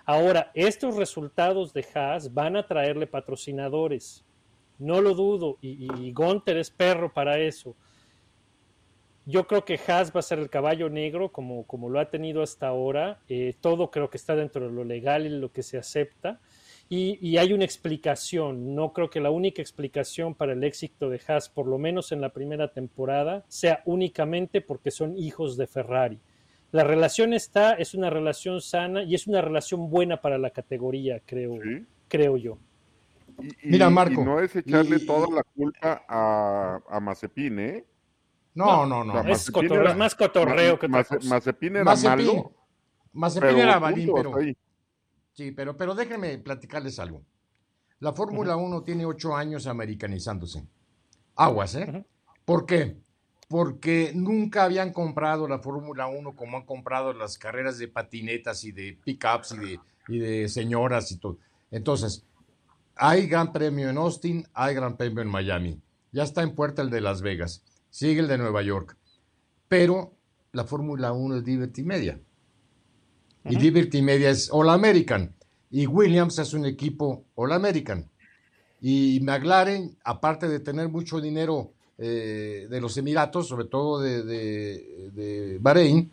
Ahora, estos resultados de Haas van a traerle patrocinadores. No lo dudo. Y, y es perro para eso. Yo creo que Haas va a ser el caballo negro como, como lo ha tenido hasta ahora. Eh, todo creo que está dentro de lo legal y lo que se acepta. Y, y, hay una explicación. No creo que la única explicación para el éxito de Haas, por lo menos en la primera temporada, sea únicamente porque son hijos de Ferrari. La relación está, es una relación sana y es una relación buena para la categoría, creo, Sí. creo yo. Y- y- Mira, Marco, y no es echarle y- toda la culpa a, a Mazepin, ¿eh? No, no, no. O sea, Es, Mazepin cotorreo, era- es más cotorreo que otra Maze- cosa. Mazepin era Mazepin, malo, Mazepin pero era pero... Sí, pero, pero déjenme platicarles algo. La Fórmula 1 tiene ocho años americanizándose. Aguas, ¿eh? ¿Por qué? Porque nunca habían comprado la Fórmula 1 como han comprado las carreras de patinetas y de pickups y de, y de señoras y todo. Entonces, hay gran premio en Austin, hay gran premio en Miami. Ya está en puerta el de Las Vegas. Sigue el de Nueva York. Pero la Fórmula 1 es Liberty Media. Y. Liberty Media es All American. Y Williams es un equipo All American. Y McLaren, aparte de tener mucho dinero eh, de los Emiratos, sobre todo de, de- de Bahrein,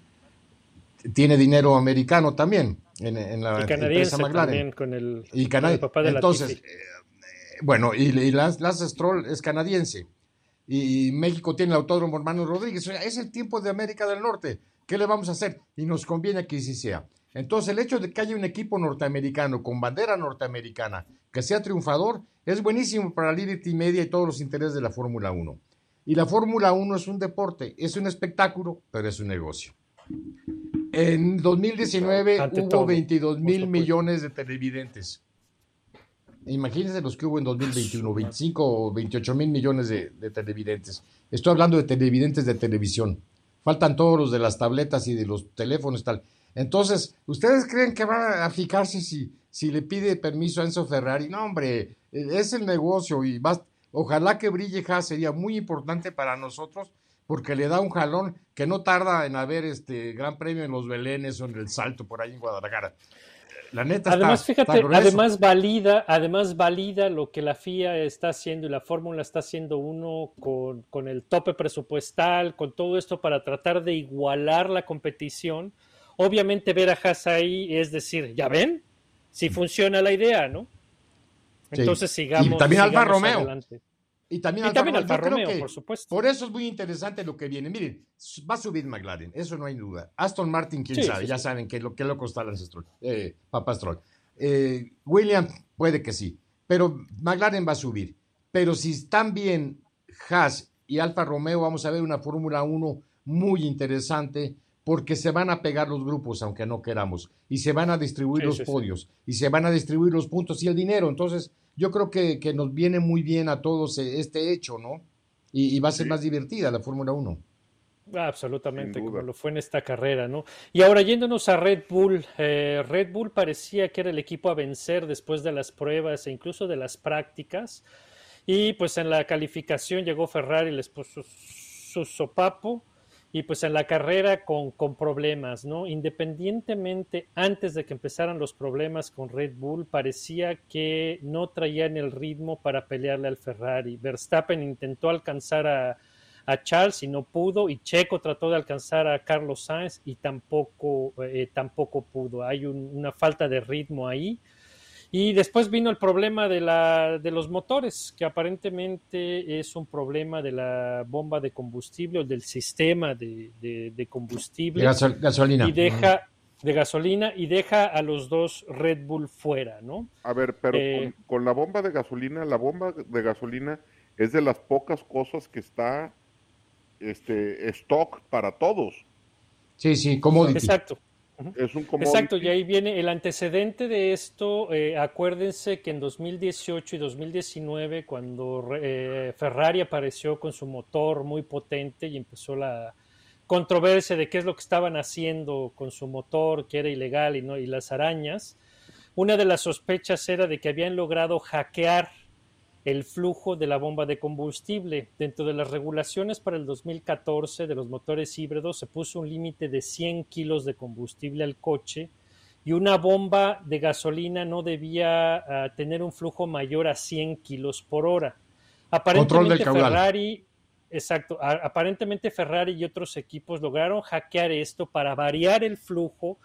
tiene dinero americano también en, en la Y empresa McLaren. también con el, Y con Cana- el papá de Entonces, eh, bueno, y, y Lance, Lance Stroll es canadiense. Y, México tiene el autódromo Hermano Rodríguez. O sea, es el tiempo de América del Norte. ¿Qué le vamos a hacer? Y nos conviene que sí sea. Entonces, el hecho de que haya un equipo norteamericano con bandera norteamericana que sea triunfador es buenísimo para Liberty Media y todos los intereses de la Fórmula 1. Y la Fórmula 1 es un deporte, es un espectáculo, pero es un negocio. En 2019 Ante hubo todo, 22 por mil millones de televidentes. Imagínense los que hubo en 2021, 25 o 28 mil millones de, de televidentes. Estoy hablando de televidentes de televisión. Faltan todos los de las tabletas y de los teléfonos tal. Entonces, ¿ustedes creen que van a fijarse si, si le pide permiso a Enzo Ferrari? No, hombre, es el negocio y vas, ojalá que brille Haas, sería muy importante para nosotros porque le da un jalón que no tarda en haber este gran premio en los Belenes o en el Salto por ahí en Guadalajara. La neta Además, está- fíjate, está además valida, además valida lo que la FIA está haciendo y la Fórmula está haciendo uno con, con el tope presupuestal, con todo esto para tratar de igualar la competición. Obviamente ver a Haas ahí es decir, ya ven, si funciona la idea, ¿no? Sí. Entonces sigamos. Y también Alfa sigamos Romeo. adelante. Y también, Y Alfa también Romeo. Alfa Romeo, que por supuesto. Por eso es muy interesante lo que viene. Miren, va a subir McLaren, eso no hay duda. Aston Martin, quién Sí, sabe, sí, ya sí. saben qué lo que loco está Lance Stroll, eh, Papá Stroll. Eh, William puede que sí, pero McLaren va a subir. Pero si están bien Haas y Alfa Romeo, vamos a ver una Fórmula 1 muy interesante porque se van a pegar los grupos, aunque no queramos, y se van a distribuir Sí, los sí, sí. podios, y se van a distribuir los puntos y el dinero. Entonces, yo creo que, que nos viene muy bien a todos eh, este hecho, ¿no? Y, y va a ser Sí. más divertida la Fórmula 1. Ah, Absolutamente, como lo fue en esta carrera, ¿no? Y ahora yéndonos a Red Bull, eh, Red Bull parecía que era el equipo a vencer después de las pruebas e incluso de las prácticas. Y pues en la calificación llegó Ferrari, les puso su sopapo. Y pues en la carrera con, con problemas, ¿no? Independientemente, antes de que empezaran los problemas con Red Bull, parecía que no traían el ritmo para pelearle al Ferrari. Verstappen intentó alcanzar a, a Charles y no pudo, y Checo trató de alcanzar a Carlos Sainz y tampoco, eh, tampoco pudo. Hay un- una falta de ritmo ahí. Y después vino el problema de, la, de los motores, que aparentemente es un problema de la bomba de combustible o del sistema de, de- de combustible De gasol- gasolina. y deja de gasolina y deja a los dos Red Bull fuera, ¿no? A ver, pero Eh, con, con la bomba de gasolina, la bomba de gasolina es de las pocas cosas que está este stock para todos. Sí, sí, commodity. Exacto. Es un commodity. Exacto, y ahí viene el antecedente de esto. eh, acuérdense que en 2018 y 2019, cuando eh, Ferrari apareció con su motor muy potente y empezó la controversia de qué es lo que estaban haciendo con su motor, que era ilegal y, no, y las arañas, una de las sospechas era de que habían logrado hackear el flujo de la bomba de combustible. Dentro de las regulaciones para el 2014 de los motores híbridos se puso un límite de 100 kilos de combustible al coche y una bomba de gasolina no debía ah, tener un flujo mayor a 100 kilos por hora. Aparentemente caudal. Ferrari, exacto, a- aparentemente Ferrari y otros equipos lograron hackear esto para variar el flujo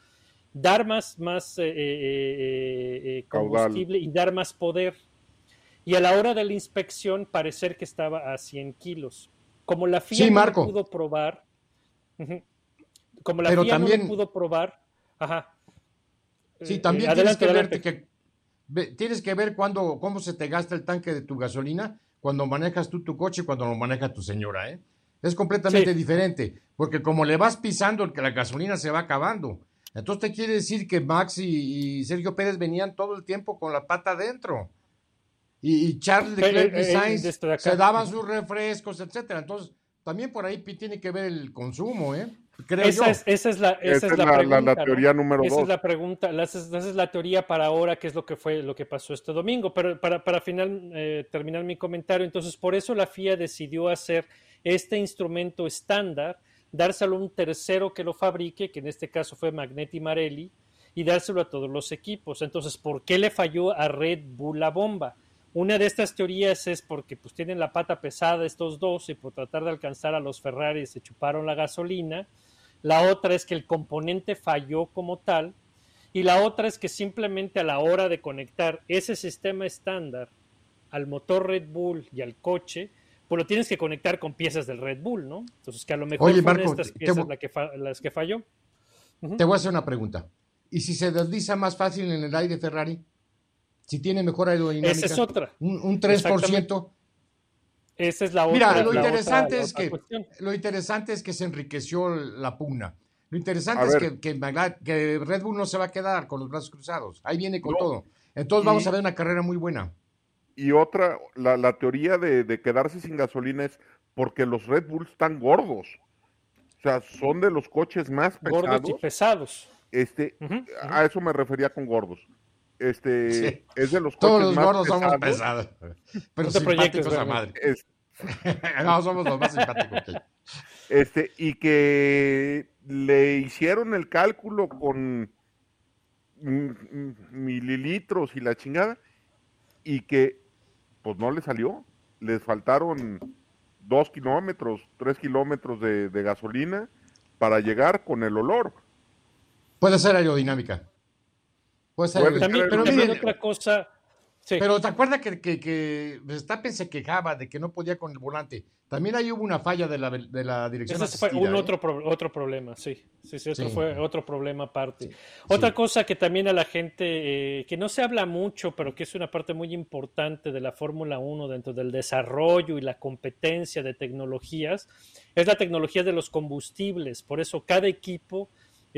dar más, más eh, eh, eh, combustible y dar más poder. Y a la hora de la inspección parecer que estaba a 100 kilos. Como la FIA Sí, no Marco. pudo probar, como la Pero FIA no también- lo pudo probar, ajá. Sí, Eh, también eh, tienes que verte que tienes que ver cuándo, cómo se te gasta el tanque de tu gasolina cuando manejas tú tu coche y cuando lo maneja tu señora, ¿eh? Es completamente Sí. diferente, porque como le vas pisando, que la gasolina se va acabando. Entonces te quiere decir que Max y, y Sergio Pérez venían todo el tiempo con la pata adentro. Y, y Charles Leclerc eh, y eh, Sainz desde acá. se daban sus refrescos, etcétera. Entonces, también por ahí tiene que ver el consumo, ¿eh? Creo yo. Esa es, esa es la, esa Esa es la la- la- pregunta. la ¿no? teoría número Esa dos. es la pregunta, la- esa es, esa es la teoría para ahora, que es lo que fue lo que pasó este domingo. Pero para, para final, eh, terminar mi comentario, entonces por eso la FIA decidió hacer este instrumento estándar, dárselo a un tercero que lo fabrique, que en este caso fue Magnetti Marelli, y dárselo a todos los equipos. Entonces, ¿por qué le falló a Red Bull la bomba? Una de estas teorías es porque pues tienen la pata pesada estos dos y por tratar de alcanzar a los Ferrari se chuparon la gasolina. La otra es que el componente falló como tal. Y la otra es que simplemente a la hora de conectar ese sistema estándar al motor Red Bull y al coche, pues lo tienes que conectar con piezas del Red Bull, ¿no? Entonces que a lo mejor Oye, Marco, estas te piezas la que las que falló. Te voy a hacer una pregunta. ¿Y si se desliza más fácil en el aire Ferrari? Si tiene mejor aerodinámica. Esa es otra. Un, un 3%. Esa es la otra. Mira, lo la interesante otra- es que lo interesante es que se enriqueció la pugna. Lo interesante A es que, que Red Bull no se va a quedar con los brazos cruzados. Ahí viene con No. todo. Entonces Y- vamos a ver una carrera muy buena. Y otra, la, la teoría de, de quedarse sin gasolina es porque los Red Bulls están gordos. O sea, son de los coches más Gordos y pesados. pesados. Este, a eso me refería con gordos. Este, Sí. es de los Todos los más gordos somos pesados. Pero No simpáticos a madre. Es- [laughs] no, somos los más simpáticos. que- este, y que le hicieron el cálculo con mm, mm, mililitros y la chingada, y que pues no le salió. Les faltaron dos kilómetros, tres kilómetros de, de gasolina para llegar con el olor. Puede ser aerodinámica. Puede aerodinámica. También, Pero también miren, otra cosa. Sí. Pero ¿te acuerdas que, que, que Verstappen se quejaba de que no podía con el volante? También ahí hubo una falla de la, de la dirección Ese fue un ¿eh? otro, otro problema, sí. Sí, sí, eso Sí. fue otro problema aparte. Otra Sí. cosa que también a la gente, eh, que no se habla mucho, pero que es una parte muy importante de la Fórmula 1 dentro del desarrollo y la competencia de tecnologías, es la tecnología de los combustibles. Por eso cada equipo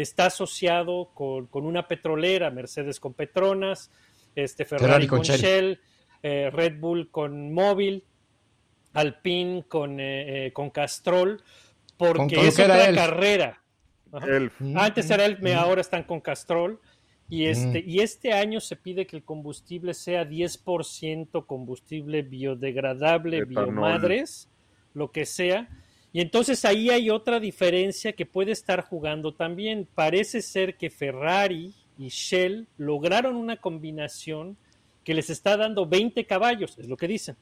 está asociado con, con una petrolera, Mercedes con Petronas, este, Ferrari, Ferrari con con, Shell. Shell, eh, Red Bull con Móvil, Alpine con, eh, eh, con Castrol, porque Con- es otra Elf. carrera. Mm, Antes era Elf, mm. ahora están con Castrol. Y este, Mm. y este año se pide que el combustible sea 10% combustible biodegradable, Etanol. biomadres, lo que sea. Y entonces ahí hay otra diferencia que puede estar jugando también. Parece ser que Ferrari y Shell lograron una combinación que les está dando 20 caballos, es lo que dicen.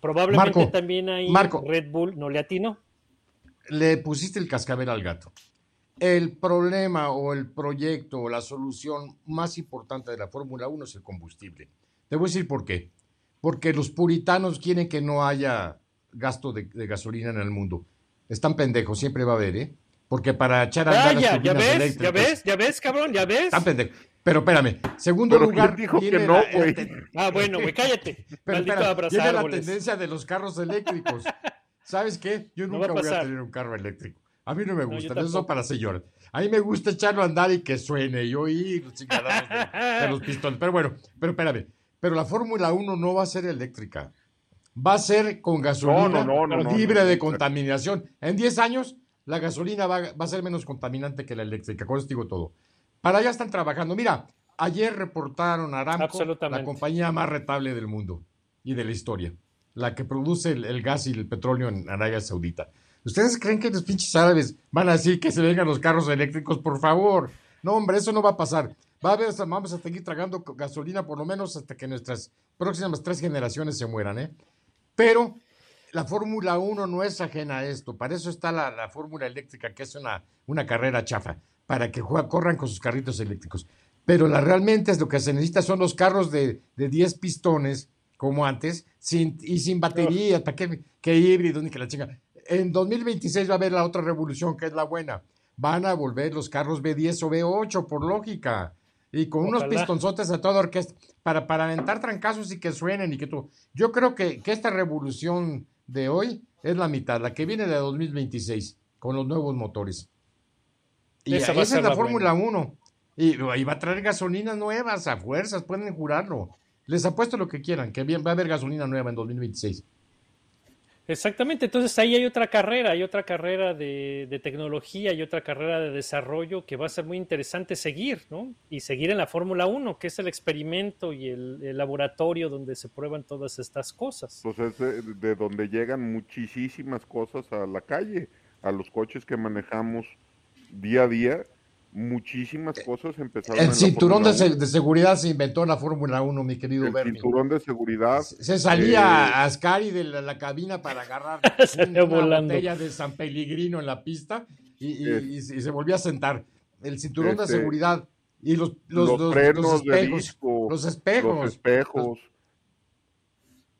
Probablemente Marco, también ahí Marco. Red Bull no le atinó. Le pusiste el cascabel al gato. El problema o el proyecto o la solución más importante de la Fórmula 1 es el combustible. Te voy a decir por qué. Porque los puritanos quieren que no haya gasto de, de gasolina en el mundo. Están pendejos, siempre va a haber, ¿eh? Porque para echar a Ah, andar las ya, ves, ya ves, ya ves, cabrón, ya ves. Están pendejos. Pero espérame, segundo Pero lugar. ¿quién dijo que no, güey? Ah, bueno, güey, cállate. [laughs] Pero espera, la tendencia de los carros eléctricos. [laughs] ¿Sabes qué? Yo No va nunca a voy a tener un carro eléctrico. A mí no me No, gustan, esos son para señores. A mí me gusta echarlo a andar y que suene y oír los de, de los [laughs] pistones. Pero bueno, pero espérame. Pero la Fórmula 1 no va a ser eléctrica. Va a ser con gasolina No, no, no, no, libre de contaminación. En 10 años, la gasolina va, va a ser menos contaminante que la eléctrica. Con eso digo todo. Para allá están trabajando. Mira, ayer reportaron a Aramco, la compañía más retable del mundo y de la historia. La que produce el, el gas y el petróleo en Arabia Saudita. ¿Ustedes creen que los pinches árabes van a decir que se vengan los carros eléctricos? Por favor. No, hombre, eso no va a pasar. Va a haber, vamos a seguir tragando gasolina por lo menos hasta que nuestras próximas tres generaciones se mueran, ¿eh? Pero la Fórmula 1 no es ajena a esto. Para eso está la, la Fórmula eléctrica, que es una, una carrera chafa, para que juega- corran con sus carritos eléctricos. Pero la, realmente es lo que se necesita son los carros de, de 10 pistones, como antes, sin, y sin baterías, ¿para qué, qué híbrido ni que la chinga? En 2026 va a haber la otra revolución, que es la buena. Van a volver los carros B10 o B8, por lógica. Y con unos pistonzotes a toda orquesta, para, para aventar trancazos y que suenen y que tú. Yo creo que, que esta revolución de hoy es la mitad, la que viene de 2026, con los nuevos motores. Y Esa es la la Fórmula 1. Y, y va a traer gasolinas nuevas a fuerzas, pueden jurarlo. Les apuesto lo que quieran, que bien, va a haber gasolina nueva en 2026. Exactamente, entonces ahí hay otra carrera, hay otra carrera de, tecnología y otra carrera de desarrollo que va a ser muy interesante seguir, ¿no? Y seguir en la Fórmula 1, que es el experimento y el, laboratorio donde se prueban todas estas cosas. Pues es de donde llegan muchísimas cosas a la calle, a los coches que manejamos día a día. Muchísimas cosas empezaron El cinturón de, de seguridad se inventó en la Fórmula 1, mi querido 1. El Bernie. cinturón de seguridad. Se salía eh, a Ascari de la, la cabina para agarrar [laughs] una volando. botella de San Pellegrino en la pista y, y- Es- y se- y se volvía a sentar. El cinturón de Este, seguridad y los, los, los, los- frenos los de espejos. disco, los espejos. los espejos.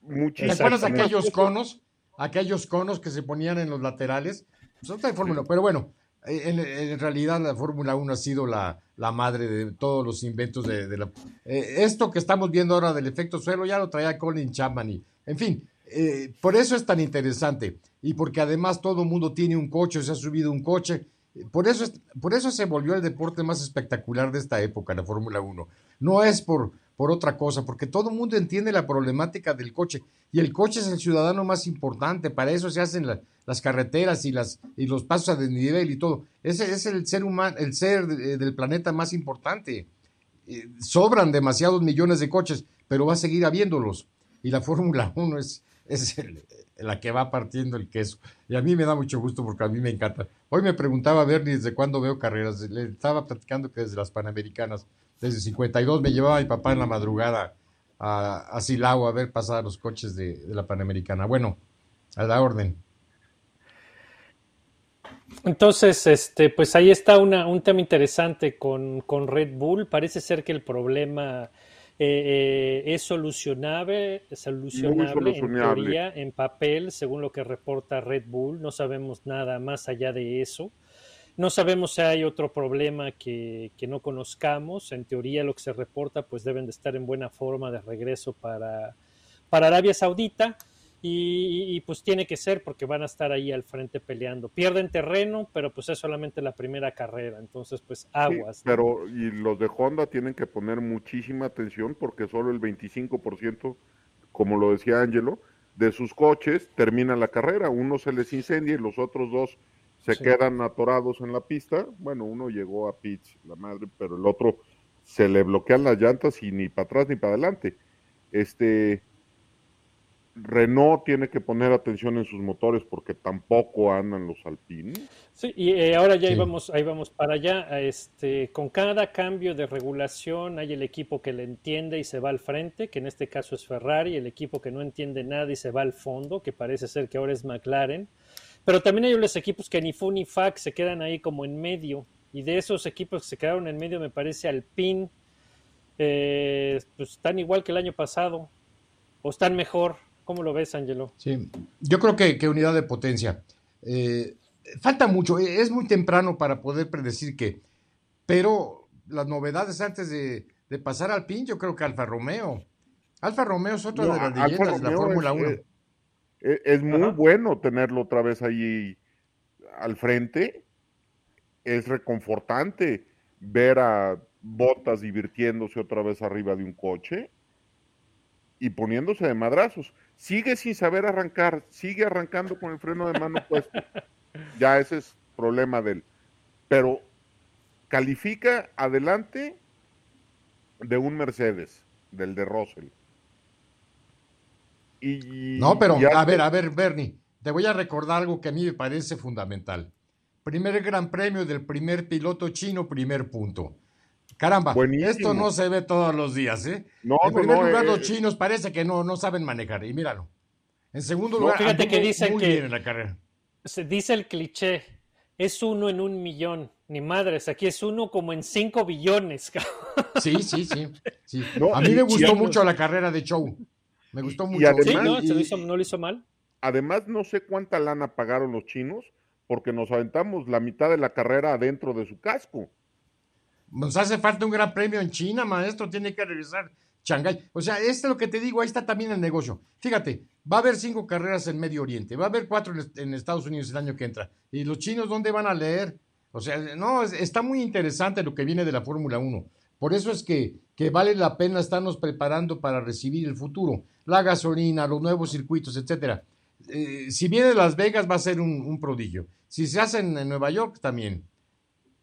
¿Te Muchísimas acuerdas aquellos conos? Aquellos conos que se ponían en los laterales. Pues otra fórmula, pero bueno, eh, en, realidad la Fórmula 1 ha sido la, la madre de todos los inventos de, la... eh, esto que estamos viendo ahora del efecto suelo ya lo traía Colin Chapman y, en fin, eh, por eso es tan interesante y porque además todo el mundo tiene un coche, se ha subido un coche. Por eso, es- por eso se volvió el deporte más espectacular de esta época, la Fórmula 1. No es por, por otra cosa, porque todo el mundo entiende la problemática del coche. Y el coche es el ciudadano más importante, para eso se hacen la- las carreteras y, las, y los pasos a desnivel y todo. Ese es el ser humano, el ser eh, del planeta más importante. Eh, sobran demasiados millones de coches, pero va a seguir habiéndolos. Y la [laughs] Fórmula 1 es, es la que va partiendo el queso. Y a mí me da mucho gusto porque a mí me encanta. Hoy me preguntaba Bernie desde cuándo veo carreras. Le estaba platicando que desde las Panamericanas, desde 52 me llevaba mi papá en la madrugada a, a Silao a ver pasar los coches de, de la Panamericana. Bueno, a la orden. Entonces, este, pues ahí está una, un tema interesante con, con Red Bull. Parece ser que el problema eh, eh, es solucionable, solucionable, en solucionable. teoría, en papel, según lo que reporta Red Bull. No sabemos nada más allá de eso. No sabemos si hay otro problema que, que no conozcamos. En teoría, lo que se reporta, pues deben de estar en buena forma de regreso para, para Arabia Saudita. Y, pues tiene que ser porque van a estar ahí al frente peleando. Pierden terreno, pero pues es solamente la primera carrera, entonces pues Sí, aguas. ¿no? pero y los de Honda tienen que poner muchísima atención porque solo el 25%, como lo decía Angelo, de sus coches termina la carrera. Uno se les incendia y los otros dos se Sí. quedan atorados en la pista. Bueno, uno llegó a pitch, la madre, pero el otro se le bloquean las llantas y ni para atrás ni para adelante. Este Renault tiene que poner atención en sus motores porque tampoco andan los Alpine. Sí, y eh, ahora ya Sí. vamos, ahí vamos para allá. Este, con cada cambio de regulación hay el equipo que le entiende y se va al frente, que en este caso es Ferrari, el equipo que no entiende nada y se va al fondo, que parece ser que ahora es McLaren. Pero también hay los equipos que ni fu ni fa, que se quedan ahí como en medio. Y de esos equipos que se quedaron en medio, me parece Alpine, eh, pues están igual que el año pasado, o están mejor. ¿Cómo lo ves, Angelo? Sí, yo creo que, que unidad de potencia. Eh, falta mucho, eh, es muy temprano para poder predecir que, pero las novedades antes de, de pasar al PIN, yo creo que Alfa Romeo. Alfa Romeo es otra No, de las leyendas de la Fórmula es, 1. Eh, Es muy Ajá. bueno tenerlo otra vez ahí al frente. Es reconfortante ver a Botas divirtiéndose otra vez arriba de un coche y poniéndose de madrazos. Sigue sin saber arrancar, sigue arrancando con el freno de mano puesto. [laughs] Ya ese es problema de él. Pero califica adelante de un Mercedes, del de Russell. Y, No, pero y a ver, a ver, Bernie, te voy a recordar algo que a mí me parece fundamental. Primer gran premio del primer piloto chino, primer punto. Caramba, Buenísimo. esto no se ve todos los días, ¿eh? No, en primer no, lugar, eh, los eh, chinos parece que no, no saben manejar, y míralo. En segundo No, lugar, fíjate que dicen muy que- bien en la carrera. Se dice el cliché, es uno en un millón. Ni madres, aquí es uno como en cinco billones. cabrón. Sí, sí, sí. sí. No, a mí me gustó mucho la carrera de Show. Me gustó Y mucho. Sí, además- no, Y- se lo hizo- no lo hizo mal. Además, no sé cuánta lana pagaron los chinos porque nos aventamos la mitad de la carrera adentro de su casco. Nos hace falta un gran premio en China, maestro. Tiene que regresar Shanghái. O sea, este es lo que te digo. Ahí está también el negocio. Fíjate, va a haber cinco carreras en Medio Oriente. Va a haber cuatro en, en Estados Unidos el año que entra. ¿Y los chinos dónde van a leer? O sea, no, es- está muy interesante lo que viene de la Fórmula 1. Por eso es que, que vale la pena estarnos preparando para recibir el futuro. La gasolina, los nuevos circuitos, etcétera. Eh, si viene de Las Vegas va a ser un, un prodigio. Si se hace en, en Nueva York también.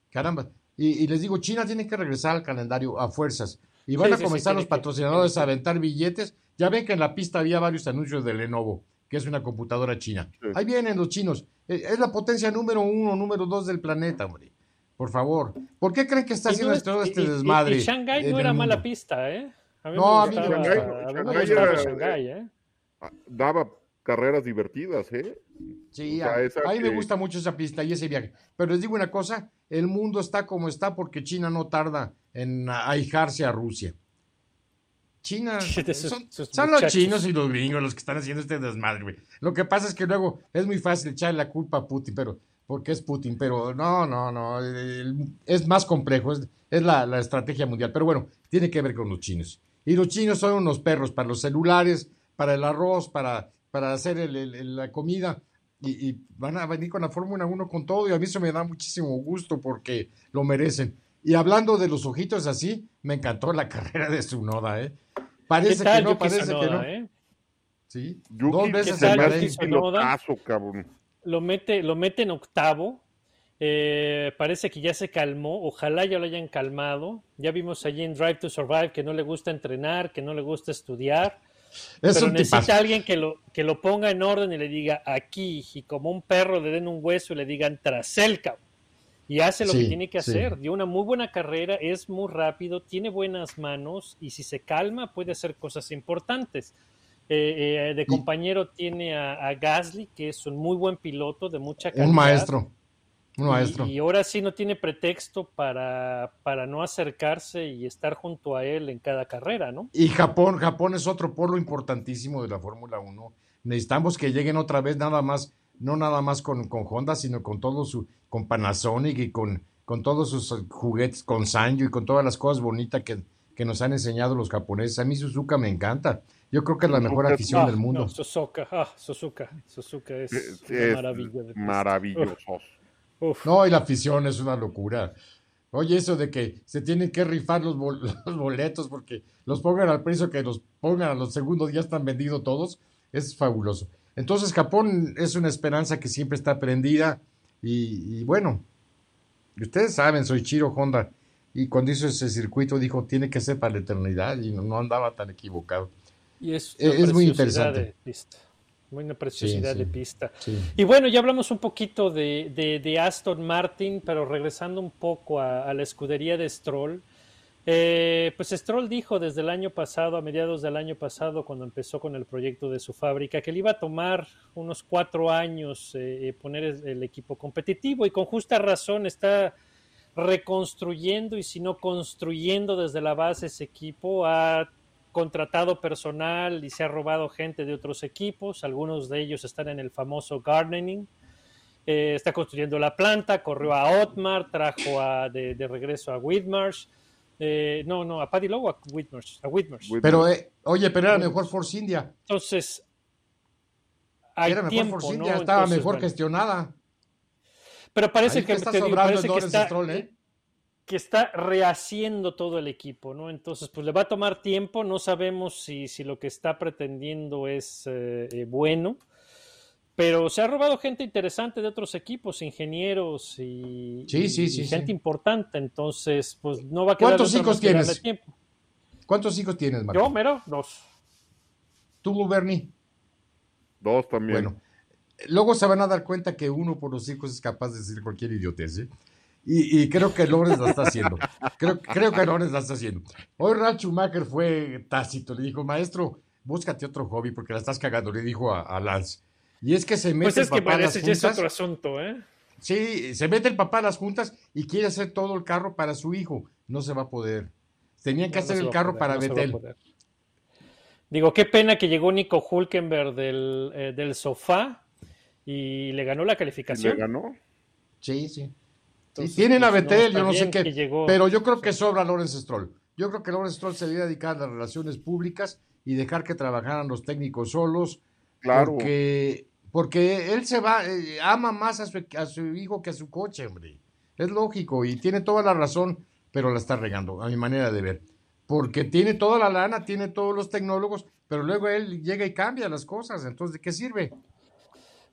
Caramba. Y, y les digo, China tiene que regresar al calendario a fuerzas. Y van Sí, a sí, sí, comenzar los patrocinadores a aventar billetes. Ya ven que en la pista había varios anuncios de Lenovo, que es una computadora china. Ahí vienen los chinos. Eh, Es la potencia número uno, número dos del planeta, hombre. Por favor. ¿Por qué creen que está haciendo no es- todo este y- desmadre? Y, Shanghái en no era mala pista, ¿eh? A mí No, me a mí me gustaba, gusta. a mí me Shanghái gustaba era- Shanghái, ¿eh? Ah, Daba carreras divertidas, ¿eh? Sí, O sea, a, esa a mí me gusta mucho esa pista y ese viaje. Pero les digo una cosa, el mundo está como está porque China no tarda en ahijarse a Rusia. China, [laughs] son, los chinos y los gringos los que están haciendo este desmadre, güey. Lo que pasa es que luego es muy fácil echarle la culpa a Putin, pero porque es Putin, pero no, no, no, es más complejo, es, es la, la estrategia mundial. Pero bueno, tiene que ver con los chinos. Y los chinos son unos perros para los celulares, para el arroz, para, para hacer el- el- el- la comida. Y, y van a venir con la Fórmula 1 con todo y a mí eso me da muchísimo gusto porque lo merecen. Y hablando de los ojitos así, me encantó la [laughs] carrera de Tsunoda, ¿eh? ¿Qué Parece que no, parece que no. eh? Sí, Yuki dos veces se me hace cabrón. Lo mete, lo mete en octavo. Eh, parece que ya se calmó. Ojalá ya lo hayan calmado. Ya vimos allí en Drive to Survive que no le gusta entrenar, que no le gusta estudiar. Es pero necesita tipazo. alguien que lo, que lo ponga en orden y le diga aquí, y como un perro le den un hueso y le digan tras él, cabrón. Y hace lo Sí, que tiene que sí. hacer. Dio una muy buena carrera, es muy rápido, tiene buenas manos y si se calma puede hacer cosas importantes. Eh, eh, de Y- compañero tiene a, a Gasly, que es un muy buen piloto de mucha calidad. Un maestro. Un Y- maestro. Y, ahora sí no tiene pretexto para, para no acercarse y estar junto a él en cada carrera, ¿no? Y Japón, Japón es otro polo importantísimo de la Fórmula 1. Necesitamos que lleguen otra vez nada más, no nada más con, con Honda, sino con todo su, con Panasonic y con, con todos sus juguetes, con Sanyo y con todas las cosas bonitas que, que nos han enseñado los japoneses. A mí Suzuka me encanta. Yo creo que es la mejor afición Ah, del mundo. no, Suzuka, ah, Suzuka, Suzuka es Es, una es maravilla. de pista. maravilloso. Uf, No, y la afición es una locura. Oye, eso de que se tienen que rifar los, bol- [laughs] los boletos porque los pongan al precio que los pongan a los segundos, ya están vendidos todos, es fabuloso. Entonces, Japón es una esperanza que siempre está prendida y, y bueno, ustedes saben, soy Chiro Honda y cuando hizo ese circuito dijo, tiene que ser para la eternidad y no, no andaba tan equivocado. Y es, es una muy preciosidad interesante. de pista. Muy una preciosidad sí. de pista. Sí. Y bueno, ya hablamos un poquito de, de- de Aston Martin, pero regresando un poco a, a la escudería de Stroll. eh, pues Stroll dijo desde el año pasado, a mediados del año pasado, cuando empezó con el proyecto de su fábrica, que le iba a tomar unos cuatro años eh, eh, poner el, el equipo competitivo y con justa razón está reconstruyendo y si no construyendo desde la base ese equipo. Ha contratado personal y se ha robado gente de otros equipos. Algunos de ellos están en el famoso gardening. Eh, está construyendo la planta, corrió a Otmar, trajo a, de, de regreso a Whitmarsh. Eh, no, no, a Paddy Lowe a Whitmarsh. A Whitmarsh. Whit- Pero, eh, oye, pero era mejor Force India. Entonces, hay Era mejor tiempo, Force ¿no? India, estaba Entonces, mejor bueno. gestionada. Pero parece Ahí que, está te digo, parece el que está, Stroll, ¿eh? Que está rehaciendo todo el equipo, ¿no? Entonces, pues le va a tomar tiempo, no sabemos si, si lo que está pretendiendo es eh, eh, bueno, pero se ha robado gente interesante de otros equipos, ingenieros y, Sí, sí, y sí, gente sí. importante, entonces, pues no va a quedar ¿Cuántos hijos tienes? tiempo. ¿Cuántos hijos tienes, Marco? Yo, mero, dos. ¿Tú, Bernie? Dos también. Bueno, luego se van a dar cuenta que uno por los hijos es capaz de decir cualquier idiotez, ¿eh? Y, y creo que Lawrence la está haciendo. Creo, creo que Lawrence la está haciendo. Hoy Ralph Schumacher fue tácito, le dijo, maestro, búscate otro hobby porque la estás cagando, le dijo a, a Lance. Y es que se mete Pues es el que papá a bueno, las ese ya es juntas. otro asunto, ¿eh? Sí, se mete el papá a las juntas y quiere hacer todo el carro para su hijo. No se va a poder. Tenían que No, hacer el a carro poder, para no a Betel. Digo, qué pena que llegó Nico Hulkenberg del, eh, del sofá y le ganó la ¿Y calificación. le ganó? Sí, sí. Sí, Entonces, tienen a pues, no, Betel, está yo no sé qué. llegó. Pero yo creo que sobra Lawrence Stroll. Yo creo que Lawrence Stroll se debe dedicar a las relaciones públicas y dejar que trabajaran los técnicos solos. Claro. Porque, porque él se va, eh, ama más a su, a su hijo que a su coche, hombre. Es lógico y tiene toda la razón, pero la está regando, a mi manera de ver. Porque tiene toda la lana, tiene todos los tecnólogos, pero luego él llega y cambia las cosas. Entonces, ¿de qué sirve?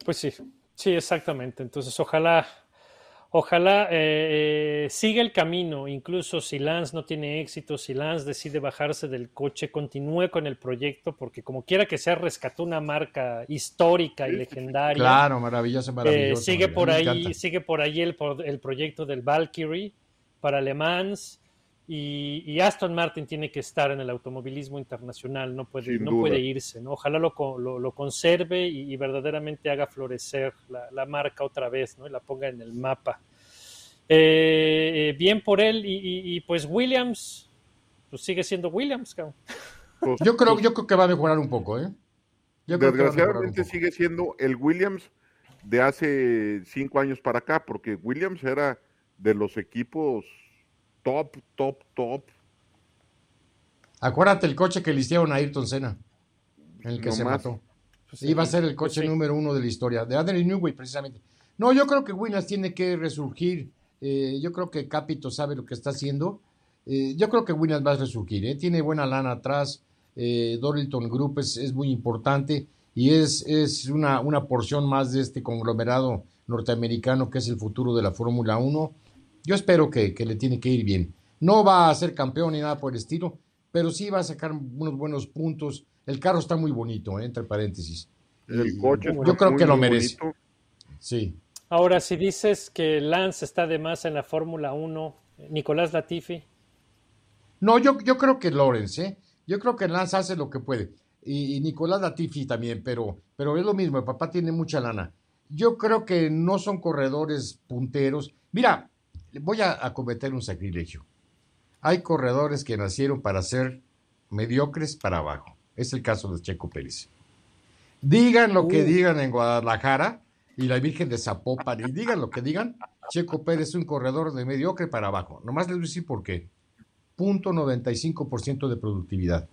Pues sí, sí, exactamente. Entonces, ojalá, ojalá eh, eh, siga el camino, incluso si Lance no tiene éxito, si Lance decide bajarse del coche, continúe con el proyecto, porque como quiera que sea, rescató una marca histórica y legendaria. Claro, maravilloso, Eh, maravilloso. sigue por ahí, sigue por ahí el, el proyecto del Valkyrie para Le Mans y, y Aston Martin tiene que estar en el automovilismo internacional, no puede, Sin no duda. puede irse, ¿no? Ojalá lo, co- lo, lo conserve y, y verdaderamente haga florecer la, la marca otra vez, ¿no? Y la ponga en el mapa. Eh, eh, bien por él y, y- y, pues Williams, pues sigue siendo Williams, cabrón. Pues, Yo creo, yo creo que va a mejorar un poco, ¿eh? Yo Desgraciadamente poco. sigue siendo el Williams de hace cinco años para acá, porque Williams era de los equipos top, top, top. Acuérdate el coche que le hicieron a Ayrton Senna, en el que No se más. mató. Pues, Iba a ser el pues coche sí. número uno de la historia, de Adrian Newey precisamente. No, yo creo que Williams tiene que resurgir. Eh, yo creo que Capito sabe lo que está haciendo. Eh, yo creo que Williams va a resurgir. ¿eh? Tiene buena lana atrás. Eh, Dorilton Group es, es muy importante y es, es una, una porción más de este conglomerado norteamericano que es el futuro de la Fórmula 1. Yo espero que, que le tiene que ir bien. No va a ser campeón ni nada por el estilo, pero sí va a sacar unos buenos puntos. El carro está muy bonito, ¿eh? entre paréntesis. El coche yo está creo muy, que lo merece. bonito. Sí. Ahora, si dices que Lance está de más en la Fórmula 1, Nicolás Latifi, No, yo, yo creo que Lawrence, ¿eh? Yo creo que Lance hace lo que puede. Y, y Nicolás Latifi también, pero, pero es lo mismo, el papá tiene mucha lana. Yo creo que no son corredores punteros. Mira, voy a, a cometer un sacrilegio. Hay corredores que nacieron para ser mediocres para abajo. Es el caso de Checo Pérez. Digan lo que Uh. digan en Guadalajara y la Virgen de Zapopan, y digan lo que digan, Checo Pérez es un corredor de mediocre para abajo. Nomás les voy a decir por qué. Punto 95% de productividad.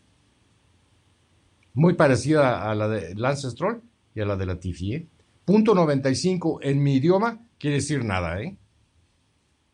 Muy parecida a la de Lance Stroll y a la de la Tiffy. ¿eh? Punto 95 en mi idioma quiere decir nada. ¿eh?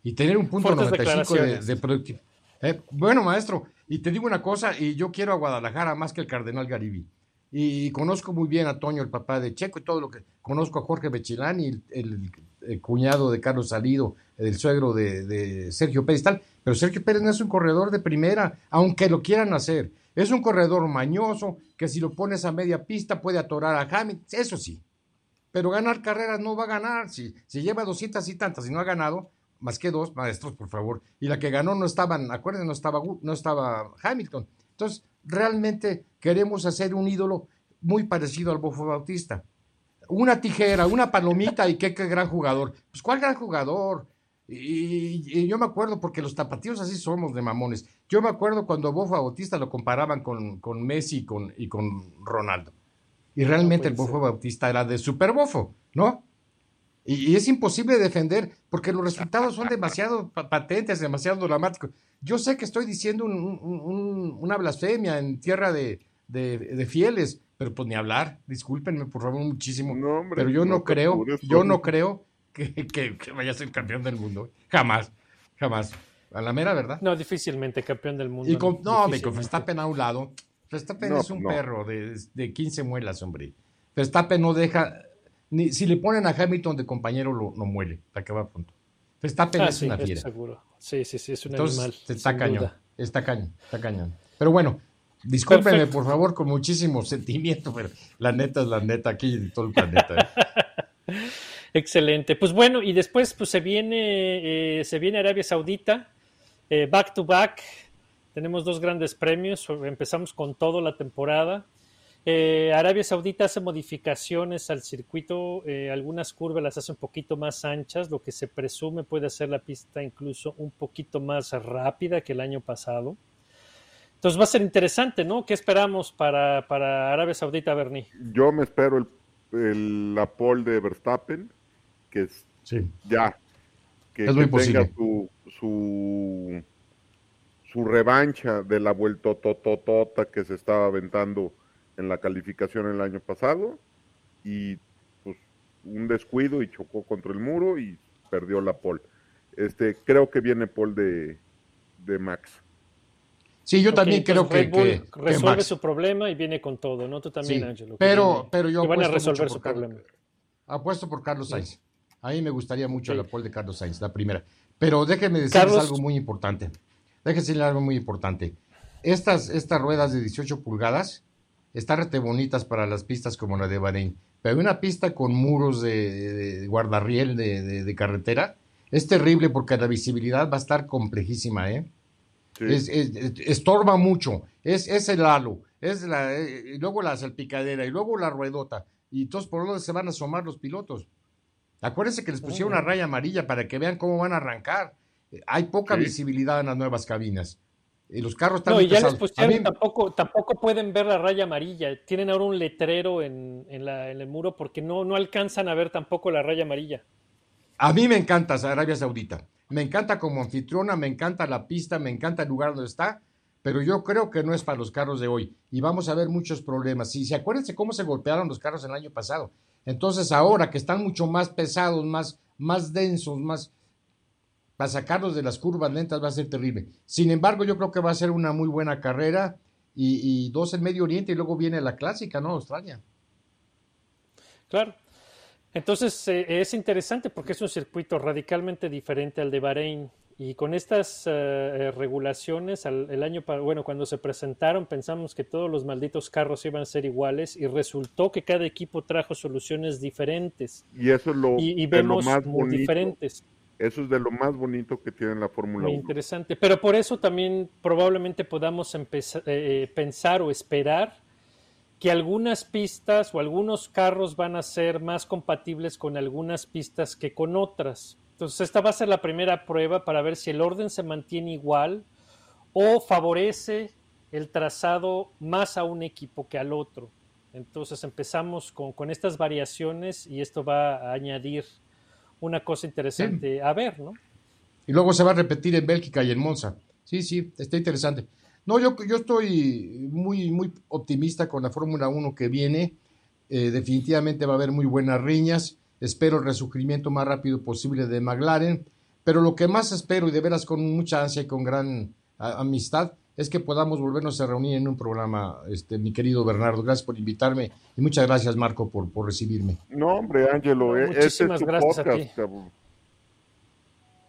Y tener un punto Fuertes 95 de, productividad. Eh, bueno, maestro, y te digo una cosa, y yo quiero a Guadalajara más que el Cardenal Garibi. Y, conozco muy bien a Toño, el papá de Checo, y todo lo que. Conozco a Jorge Bechilani, el, el- el cuñado de Carlos Salido, el suegro de, de Sergio Pérez, tal. Pero Sergio Pérez no es un corredor de primera, aunque lo quieran hacer. Es un corredor mañoso que si lo pones a media pista puede atorar a Hamilton, eso sí. Pero ganar carreras no va a ganar. Si, si lleva 200 y tantas y no ha ganado, más que dos, maestros, por favor. Y la que ganó no estaban, acuérdense, no estaba, no estaba Hamilton. Entonces, realmente queremos hacer un ídolo muy parecido al Bofo Bautista. Una tijera, una palomita y qué, qué gran jugador. Pues, ¿cuál gran jugador? Y, y yo me acuerdo, porque los tapatíos así somos de mamones. Yo me acuerdo cuando Bofo Bautista lo comparaban con, con Messi y con, y con Ronaldo. Y realmente el Bofo Bautista era de super bofo, ¿no? Y, y es imposible defender porque los resultados son [laughs] demasiado pa- patentes, demasiado dramáticos. Yo sé que estoy diciendo un- un- un- una blasfemia en tierra de, de- de fieles, pero pues ni hablar. Discúlpenme, por favor, muchísimo. No, hombre, pero yo no, creo, apures, yo no creo que, que- que vaya a ser campeón del mundo. Jamás, jamás. A la mera verdad. no, difícilmente campeón del mundo. Y con, no, hombre, con. Verstappen a un lado. Verstappen No, es un no. perro de, de 15 muelas, hombre. Verstappen no deja. Ni, si le ponen a Hamilton de compañero, lo, lo muere. Para que va a punto. Verstappen Ah, es sí, una fiera. seguro. Sí, sí, sí, es un Entonces, animal. está cañón. duda. Está cañón. Está cañón. Pero bueno, discúlpenme, Perfecto. por favor, con muchísimo sentimiento, pero la neta es la neta aquí en todo el planeta. ¿eh? [laughs] Excelente. Pues bueno, y después pues se viene, eh, se viene Arabia Saudita, eh, back to back. Tenemos dos grandes premios. Empezamos con todo la temporada. Eh, Arabia Saudita hace modificaciones al circuito, eh, algunas curvas las hace un poquito más anchas, lo que se presume puede hacer la pista incluso un poquito más rápida que el año pasado. Entonces va a ser interesante, ¿no? ¿Qué esperamos para, para Arabia Saudita, Bernie? Yo me espero el, el- la pole de Verstappen, que es Sí. ya, que, Es muy tenga su, su, su revancha de la vueltototota que se estaba aventando en la calificación el año pasado y pues un descuido y chocó contra el muro y perdió la pole. Este, creo que viene pole de, de Max. Sí, yo también creo que, Red que- Bull que resuelve Max. su problema y viene con todo, ¿no? Tú también, Sí, Angelo. que pero, viene- pero yo que van a apuesto resolver su por Carlos- problema. Apuesto por Carlos Sainz. A mí me gustaría mucho Sí. la pole de Carlos Sainz, la primera. Pero déjenme decirles Carlos- algo muy importante. Déjenme decirles algo muy importante. Estas, estas ruedas de 18 pulgadas están rete bonitas para las pistas como la de Bahrein. Pero una pista con muros de, de guardarriel de, de- de carretera es terrible porque la visibilidad va a estar complejísima, ¿eh? Sí. Es- es- es- estorba mucho. Es, es el halo, es la, eh, y luego la salpicadera, y luego la ruedota. Y entonces por dónde se van a asomar los pilotos. Acuérdense que les pusieron una raya amarilla para que vean cómo van a arrancar. Hay poca Sí. visibilidad en las nuevas cabinas. Y los carros están No, y ya les pesados. Pusieron, mí- tampoco, tampoco pueden ver la raya amarilla. Tienen ahora un letrero en, en la- en el muro porque no, no alcanzan a ver tampoco la raya amarilla. A mí me encanta Arabia Saudita. Me encanta como anfitriona, me encanta la pista, me encanta el lugar donde está, pero yo creo que no es para los carros de hoy. Y vamos a ver muchos problemas. Y se acuérdense cómo se golpearon los carros el año pasado. Entonces ahora que están mucho más pesados, más, más densos, más... Para sacarlos de las curvas lentas va a ser terrible. Sin embargo, yo creo que va a ser una muy buena carrera y, y dos en Medio Oriente y luego viene la clásica, ¿no? Australia. Claro. Entonces eh, es interesante porque es un circuito radicalmente diferente al de Bahrein. Y con estas eh, eh, regulaciones, al- el año, bueno, cuando se presentaron pensamos que todos los malditos carros iban a ser iguales y resultó que cada equipo trajo soluciones diferentes Y eso es lo, y, y de lo vemos más muy bonito. diferentes. Eso es de lo más bonito que tiene la Fórmula Muy 1. interesante. Pero por eso también probablemente podamos empezar, eh, pensar o esperar que algunas pistas o algunos carros van a ser más compatibles con algunas pistas que con otras. Entonces esta va a ser la primera prueba para ver si el orden se mantiene igual o favorece el trazado más a un equipo que al otro. Entonces empezamos con, con estas variaciones y esto va a añadir una cosa interesante a ver, ¿no? Y luego se va a repetir en Bélgica y en Monza. Sí, sí, está interesante. No, yo, yo estoy muy, muy optimista con la Fórmula 1 que viene. Eh, definitivamente va a haber muy buenas riñas. Espero el resurgimiento más rápido posible de McLaren. Pero lo que más espero, y de veras con mucha ansia y con gran a- amistad, es que podamos volvernos a reunir en un programa, este, mi querido Bernardo. Gracias por invitarme y muchas gracias, Marco, por, por recibirme. No, hombre, Ángelo, No, e- este es muchísimas tu gracias a podcast, ti. cabrón.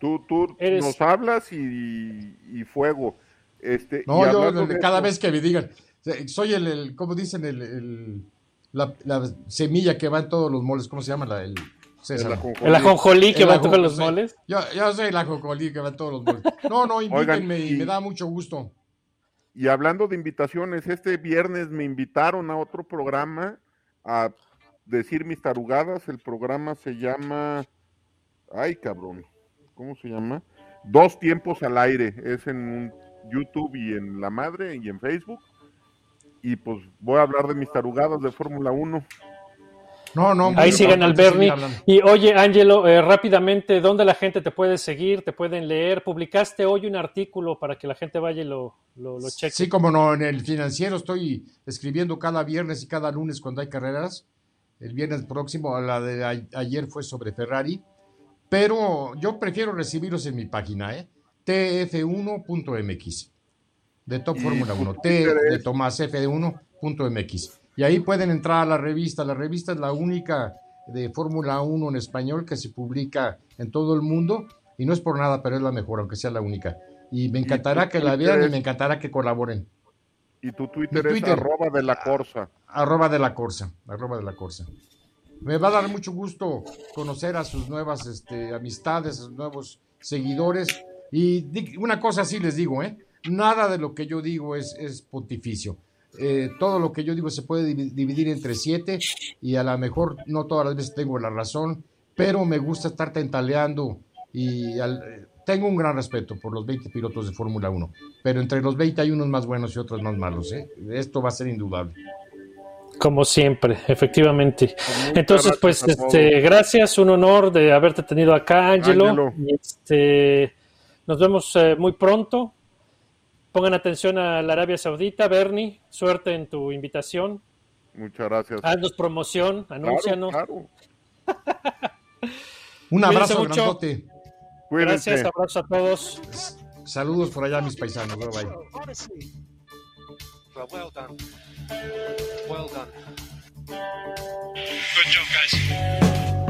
Tú, tú Eres- nos hablas y, y fuego. Este, No, y yo cada vez que me digan, eh, soy el, el ¿cómo dicen? El, el- la, la semilla que va en todos los moles, ¿cómo se llama? La, el, César? el ajonjolí. Que El va a tocar los moles. Yo, yo soy el ajonjolí que va en todos los moles. No, no, [laughs] invítenme y, y- me da mucho gusto. Y hablando de invitaciones, este viernes me invitaron a otro programa a decir mis tarugadas. El programa se llama. Ay, cabrón. ¿Cómo se llama? Dos tiempos al aire. Es en YouTube y en La Madre y en Facebook. Y pues voy a hablar de mis tarugadas de Fórmula 1. No, no, Ahí sigan al Bernie. Y oye, Ángelo, eh, rápidamente, ¿dónde la gente te puede seguir? ¿Te pueden leer? Publicaste hoy un artículo para que la gente vaya y lo, lo, lo cheque. Sí, como no, en el financiero estoy escribiendo cada viernes y cada lunes cuando hay carreras. El viernes próximo, la de a- ayer fue sobre Ferrari. Pero yo prefiero recibirlos en mi página, ¿eh? tf1.mx. De Top Fórmula tu 1. T de Tomás F1.mx. Y ahí pueden entrar a la revista. La revista es la única de Fórmula 1 en español que se publica en todo el mundo. Y no es por nada, pero es la mejor, aunque sea la única. Y me encantará que la vean y me encantará que colaboren. Y tu Twitter, es arroba de la corsa. Arroba de la Corsa, arroba de la Corsa. Me va a dar mucho gusto conocer a sus nuevas este, amistades, a sus nuevos seguidores. Y una cosa sí les digo, ¿eh? Nada de lo que yo digo es, es pontificio. Eh, todo lo que yo digo se puede divi- dividir entre siete y a lo mejor no todas las veces tengo la razón, pero me gusta estar tentaleando y al- eh, tengo un gran respeto por los 20 pilotos de Fórmula 1, pero entre los 20 hay unos más buenos y otros más malos. ¿eh? Esto va a ser indudable. Como siempre, efectivamente. muchas Entonces, gracias pues, este, gracias, un honor de haberte tenido acá, Angelo. Ángelo. Este, nos vemos eh, muy pronto. Pongan atención a la Arabia Saudita, Bernie, suerte en tu invitación. Muchas gracias. Haznos promoción, anúncianos. claro. [laughs] Un abrazo mucho. grandote. Cuídense. Gracias, abrazo a todos. Saludos por allá, mis paisanos. Bye, bye. Well done. Well done. Good job, guys.